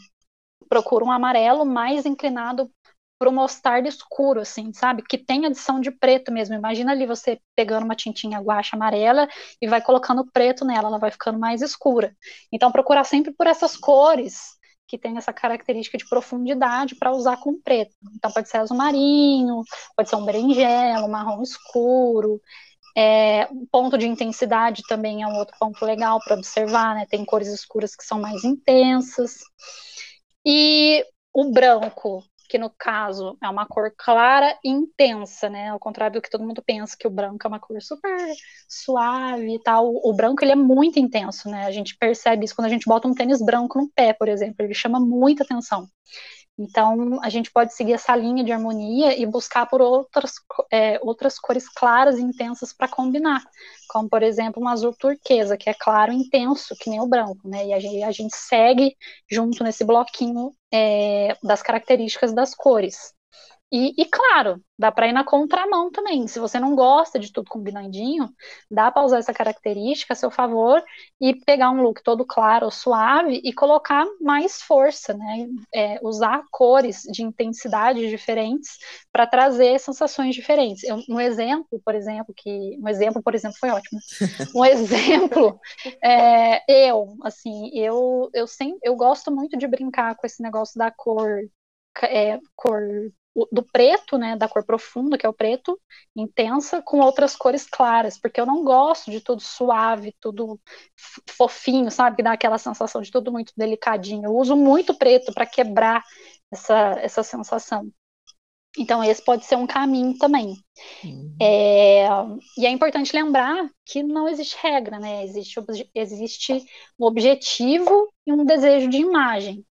procura um amarelo mais inclinado para o mostarda escuro, assim, sabe? Que tem adição de preto mesmo. Imagina ali você pegando uma tintinha guache amarela e vai colocando preto nela, ela vai ficando mais escura. Então, procurar sempre por essas cores que tem essa característica de profundidade para usar com preto. Então pode ser azul marinho, pode ser um berinjela, um marrom escuro. É, o ponto de intensidade também é um outro ponto legal para observar, né? Tem cores escuras que são mais intensas. E o branco, que no caso é uma cor clara e intensa, né? Ao contrário do que todo mundo pensa, que o branco é uma cor super suave e tal. O branco ele é muito intenso, né? A gente percebe isso quando a gente bota um tênis branco no pé, por exemplo, ele chama muita atenção. Então, a gente pode seguir essa linha de harmonia e buscar por outras, é, outras cores claras e intensas para combinar, como, por exemplo, um azul turquesa, que é claro e intenso, que nem o branco, né? E a gente, a gente segue junto nesse bloquinho é, das características das cores. E, e, claro, dá para ir na contramão também. Se você não gosta de tudo combinandinho, dá para usar essa característica a seu favor e pegar um look todo claro, suave e colocar mais força, né? É, usar cores de intensidade diferentes para trazer sensações diferentes. Eu, um exemplo, por exemplo, que um exemplo, por exemplo, foi ótimo. Um exemplo, é, eu, assim, eu eu sempre eu gosto muito de brincar com esse negócio da cor é, cor do preto, né, da cor profunda, que é o preto, intensa, com outras cores claras, porque eu não gosto de tudo suave, tudo fofinho, sabe, que dá aquela sensação de tudo muito delicadinho. Eu uso muito preto para quebrar essa, essa sensação. Então, esse pode ser um caminho também. Uhum. É, e é importante lembrar que não existe regra, né? Existe, existe um objetivo e um desejo de imagem.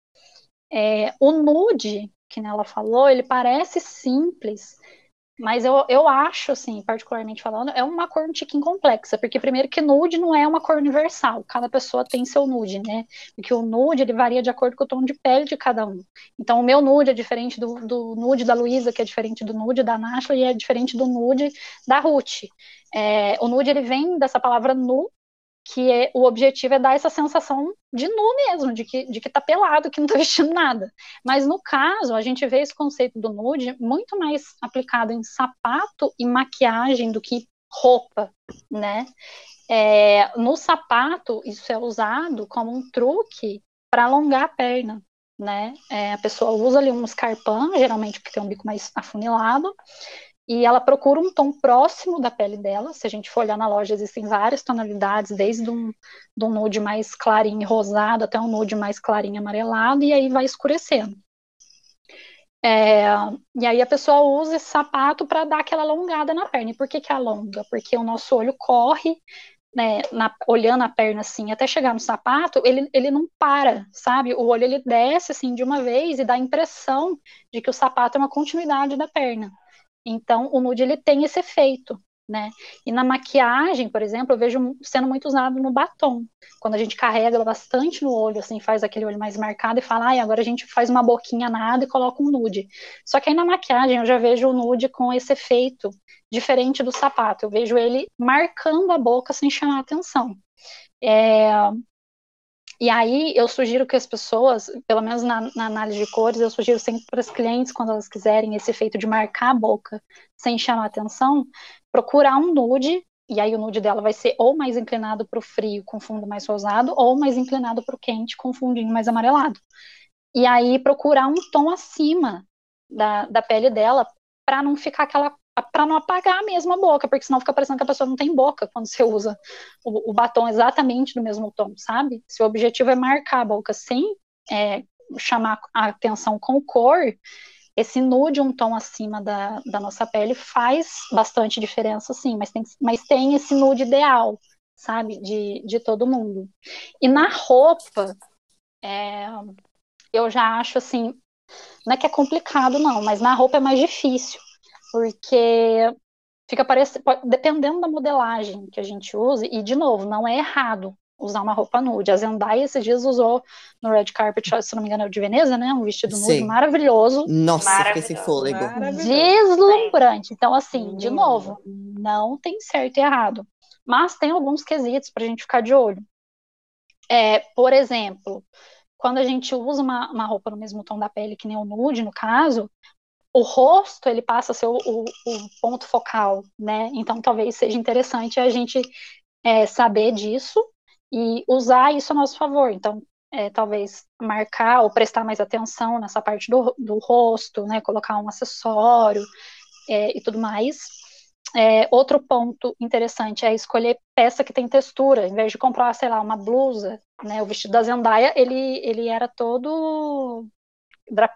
É, o nude, que ela falou, ele parece simples, mas eu, eu acho, assim, particularmente falando, é uma cor um tiquinho complexa, porque primeiro que nude não é uma cor universal, cada pessoa tem seu nude, né? Porque o nude, ele varia de acordo com o tom de pele de cada um. Então, o meu nude é diferente do, do nude da Luísa, que é diferente do nude da Nashla, e é diferente do nude da Ruth. É, o nude, ele vem dessa palavra nu, que é, o objetivo é dar essa sensação de nu mesmo, de que, de que tá pelado, que não tá vestindo nada. Mas no caso, a gente vê esse conceito do nude muito mais aplicado em sapato e maquiagem do que roupa, né? É, no sapato, isso é usado como um truque para alongar a perna, né? É, a pessoa usa ali um escarpão, geralmente porque tem um bico mais afunilado, e ela procura um tom próximo da pele dela. Se a gente for olhar na loja, existem várias tonalidades, desde um, um nude mais clarinho rosado até um nude mais clarinho amarelado, e aí vai escurecendo. É, e aí a pessoa usa esse sapato para dar aquela alongada na perna. E por que, que alonga? Porque o nosso olho corre, né, na, olhando a perna assim, até chegar no sapato, ele, ele não para, sabe? O olho ele desce assim de uma vez e dá a impressão de que o sapato é uma continuidade da perna. Então, o nude ele tem esse efeito, né? E na maquiagem, por exemplo, eu vejo sendo muito usado no batom. Quando a gente carrega bastante no olho, assim, faz aquele olho mais marcado e fala, ai, agora a gente faz uma boquinha nada e coloca um nude. Só que aí na maquiagem eu já vejo o nude com esse efeito diferente do sapato. Eu vejo ele marcando a boca sem chamar atenção. É, e aí eu sugiro que as pessoas, pelo menos na, na análise de cores, eu sugiro sempre para as clientes, quando elas quiserem esse efeito de marcar a boca sem chamar atenção, procurar um nude E aí o nude dela vai ser ou mais inclinado para o frio com fundo mais rosado, ou mais inclinado para o quente com fundinho mais amarelado. E aí procurar um tom acima da, da pele dela para não ficar aquela para não apagar mesmo a boca, porque senão fica parecendo que a pessoa não tem boca quando você usa o, o batom exatamente do mesmo tom, sabe? Se o objetivo é marcar a boca sem é, chamar a atenção com cor, esse nude um tom acima da, da nossa pele faz bastante diferença, sim, mas tem, mas tem esse nude ideal, sabe, de, de todo mundo. E na roupa, é, eu já acho assim, não é que é complicado, não, mas na roupa é mais difícil, porque fica parecendo, dependendo da modelagem que a gente use, e de novo, não é errado usar uma roupa nude. A Zendaya esses dias usou no Red Carpet, se não me engano, de Veneza, né? Um vestido nude Sim. maravilhoso. Nossa, maravilhoso. fiquei sem fôlego. Deslumbrante. Então, assim, de novo, não tem certo e errado. Mas tem alguns quesitos para a gente ficar de olho. É, por exemplo, quando a gente usa uma, uma roupa no mesmo tom da pele que nem o nude, no caso, o rosto ele passa a ser o, o, o, ponto focal, né? Então talvez seja interessante a gente é, saber disso e usar isso a nosso favor. Então, é, talvez marcar ou prestar mais atenção nessa parte do, do rosto, né? Colocar um acessório é, e tudo mais. É, outro ponto interessante é escolher peça que tem textura, em vez de comprar, sei lá, uma blusa, né? O vestido da Zendaya, ele, ele era todo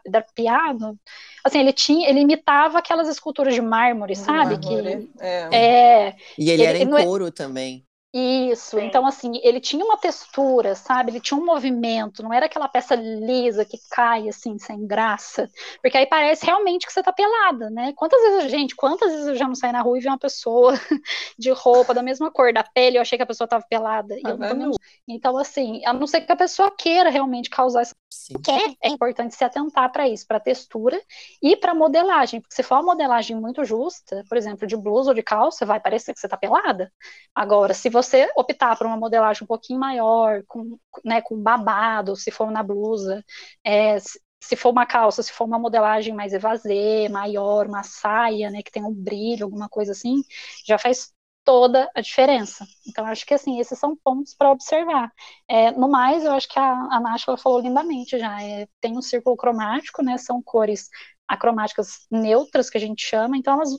drapeado. Assim, ele tinha, ele imitava aquelas esculturas de mármore, sabe? Mármore, que é. é. E ele, ele era em é couro também. Isso, então assim, ele tinha uma textura, sabe? Ele tinha um movimento, não era aquela peça lisa que cai assim, sem graça. Porque aí parece realmente que você tá pelada, né? Quantas vezes, gente, quantas vezes eu já não saí na rua e vi uma pessoa de roupa da mesma cor da pele, eu achei que a pessoa tava pelada. Ah, não... Então, assim, a não ser que a pessoa queira realmente causar essa. Quer, é importante se atentar para isso, para textura e para modelagem. Porque se for uma modelagem muito justa, por exemplo, de blusa ou de calça, vai parecer que você tá pelada. Agora, se você optar por uma modelagem um pouquinho maior, com, né, com babado, se for na blusa, é, se for uma calça, se for uma modelagem mais evasê, maior, uma saia, né, que tem um brilho, alguma coisa assim, já faz toda a diferença. Então, acho que, assim, esses são pontos para observar. É, no mais, eu acho que a, a Náshua falou lindamente já, é, tem um círculo cromático, né, são cores acromáticas neutras, que a gente chama, então elas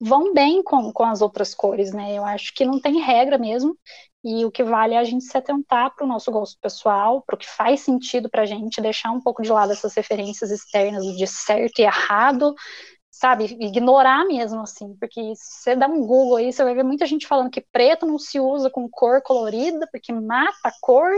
vão bem com, com as outras cores, né? Eu acho que não tem regra mesmo, e o que vale é a gente se atentar para o nosso gosto pessoal, para o que faz sentido para a gente, deixar um pouco de lado essas referências externas de certo e errado, sabe? Ignorar mesmo, assim, porque se você dá um Google aí, você vai ver muita gente falando que preto não se usa com cor colorida, porque mata a cor,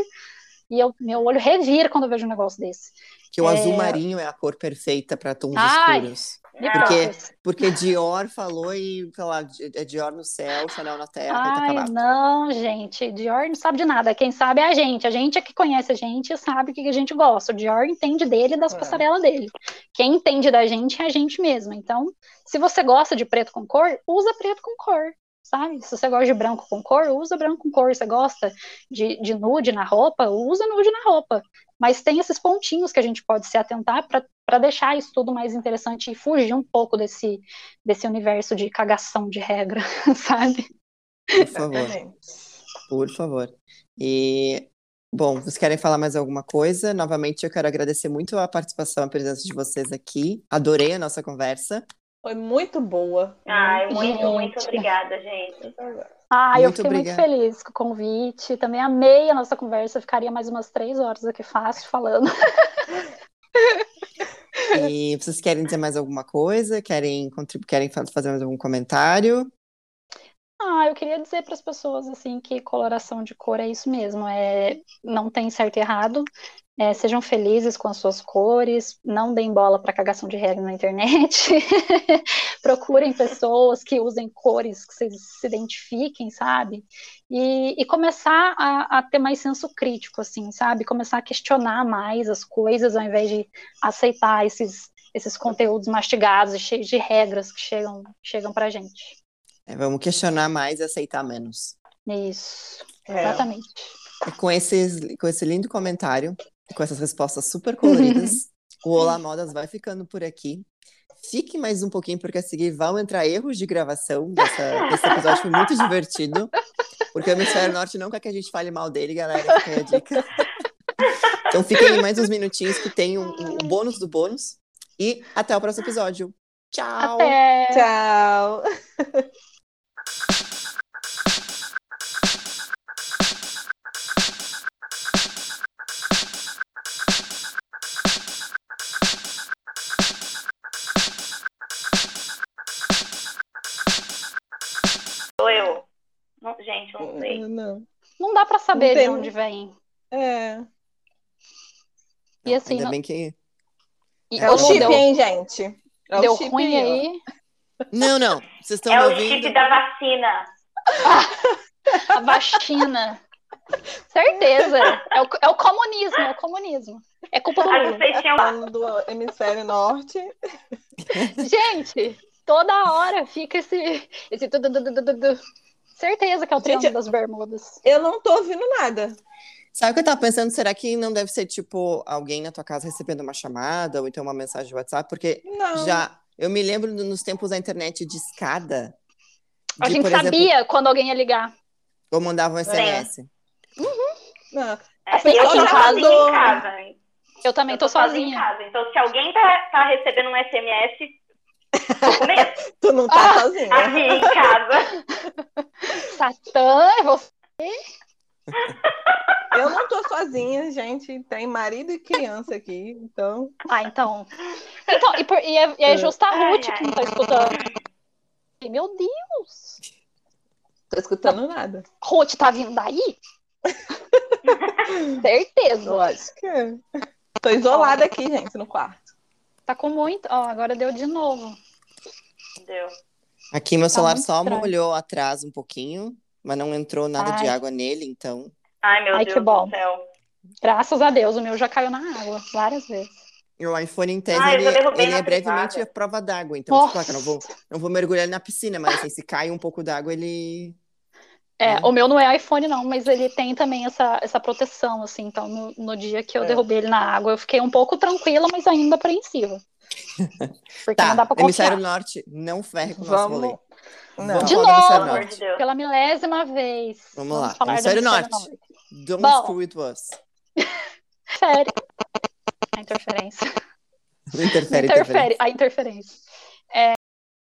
e eu, meu olho revira quando eu vejo um negócio desse. Que o é... azul marinho é a cor perfeita para tons Ai, escuros. Porque, porque Dior falou e, sei lá, é Dior no céu, Chanel na terra. Tá Ai, não, gente, Dior não sabe de nada. Quem sabe é a gente. A gente é que conhece a gente e sabe o que a gente gosta. O Dior entende dele e das é. passarelas dele. Quem entende da gente é a gente mesmo. Então, se você gosta de preto com cor, usa preto com cor sabe? Se você gosta de branco com cor, usa branco com cor. Se você gosta de, de nude na roupa, usa nude na roupa. Mas tem esses pontinhos que a gente pode se atentar para deixar isso tudo mais interessante e fugir um pouco desse, desse universo de cagação de regra, sabe? Por favor. Por favor. E Bom, vocês querem falar mais alguma coisa? Novamente, eu quero agradecer muito a participação, a presença de vocês aqui. Adorei a nossa conversa. Foi muito boa. Ai, muito, gente. muito obrigada, gente. Ah, eu fiquei obrigada. muito feliz com o convite. Também amei a nossa conversa. ficaria mais umas três horas aqui fácil falando. E vocês querem dizer mais alguma coisa? Querem, querem fazer mais algum comentário? Ah, eu queria dizer para as pessoas assim que coloração de cor é isso mesmo, é não tem certo e errado. É, sejam felizes com as suas cores, não deem bola para cagação de regra na internet. Procurem pessoas que usem cores que vocês se identifiquem, sabe? E, e começar a, a, ter mais senso crítico, assim, sabe? Começar a questionar mais as coisas ao invés de aceitar esses, esses conteúdos mastigados e cheios de regras que chegam, chegam para gente. É, vamos questionar mais e aceitar menos. Isso, é. exatamente. E com, esses, com esse lindo comentário, com essas respostas super coloridas, o Olá Modas vai ficando por aqui. fique mais um pouquinho, porque a seguir vão entrar erros de gravação dessa, desse episódio. Foi muito divertido. Porque o Hemisfério Norte não quer que a gente fale mal dele, galera. Fica aí a dica. Então fiquem aí mais uns minutinhos que tem um, um bônus do bônus. E até o próximo episódio. Tchau! Até! Tchau! Gente, não sei. Não. Não dá pra saber de onde vem. É. E Não, assim, ainda não- bem que. E É o chip, deu, hein, gente? É o deu chip ruim ó. aí, Não, não. Vocês estão É me o ouvindo? chip da vacina. a vacina. Certeza. É o, é o comunismo, é o comunismo. É culpa do Lula. do hemisfério norte. Gente, toda hora fica esse. esse Certeza que é o Gente, Triângulo das Bermudas. Eu não tô ouvindo nada. Sabe o que eu tava pensando? Será que não deve ser, tipo, alguém na tua casa recebendo uma chamada ou então uma mensagem de WhatsApp? Porque Não. já. Eu me lembro nos tempos da internet de escada. A gente por exemplo, sabia quando alguém ia ligar. eu mandava um SMS. não. É, Assim, eu aqui tô em sozinha casa- em casa. hein? Eu também Eu tô sozinha sozinha. em casa. Então, se alguém tá, tá recebendo um SMS, tô. Tu não tá Ah, sozinha. Aqui em casa. Satã, é você. Eu não tô sozinha, gente. Tem marido e criança aqui, então. Ah, então. Então, e, por- e é, e é justa a Ruth ai. que não tá escutando. Meu Deus! Tô escutando nada. Ruth tá vindo daí? Certeza. Lógico que é. Tô isolada aqui, gente, no quarto. Tá com muito. Ó, agora deu de novo. Deu. Aqui meu celular muito só estranho. molhou atrás um pouquinho, mas não entrou nada de Ai. água nele, então. Ai, meu Ai, que Deus bom. do céu. Graças a Deus, o meu já caiu na água várias vezes. E o iPhone, em tese, Ah, ele, ele é brevemente a prova d'água. Então, claro que eu não vou, não vou mergulhar ele na piscina, mas assim, se cai um pouco d'água, ele. É, Né? o meu não é iPhone, não, mas ele tem também essa, essa proteção, assim. Então, no, no dia que eu É. derrubei ele na água, eu fiquei um pouco tranquila, mas ainda apreensiva. Porque não dá Tá, pra Hemisfério confiar. Norte, não ferre com o nosso rolê. Vamos. Não. Vamos De Hemisfério novo. Pelo amor Norte. de Deus. Pela milésima vez. Vamos lá. falar do Hemisfério Hemisfério Norte. Don't Bom. screw with us. Sério. A interferência. Não interfere, interfere. Interfere. A interferência.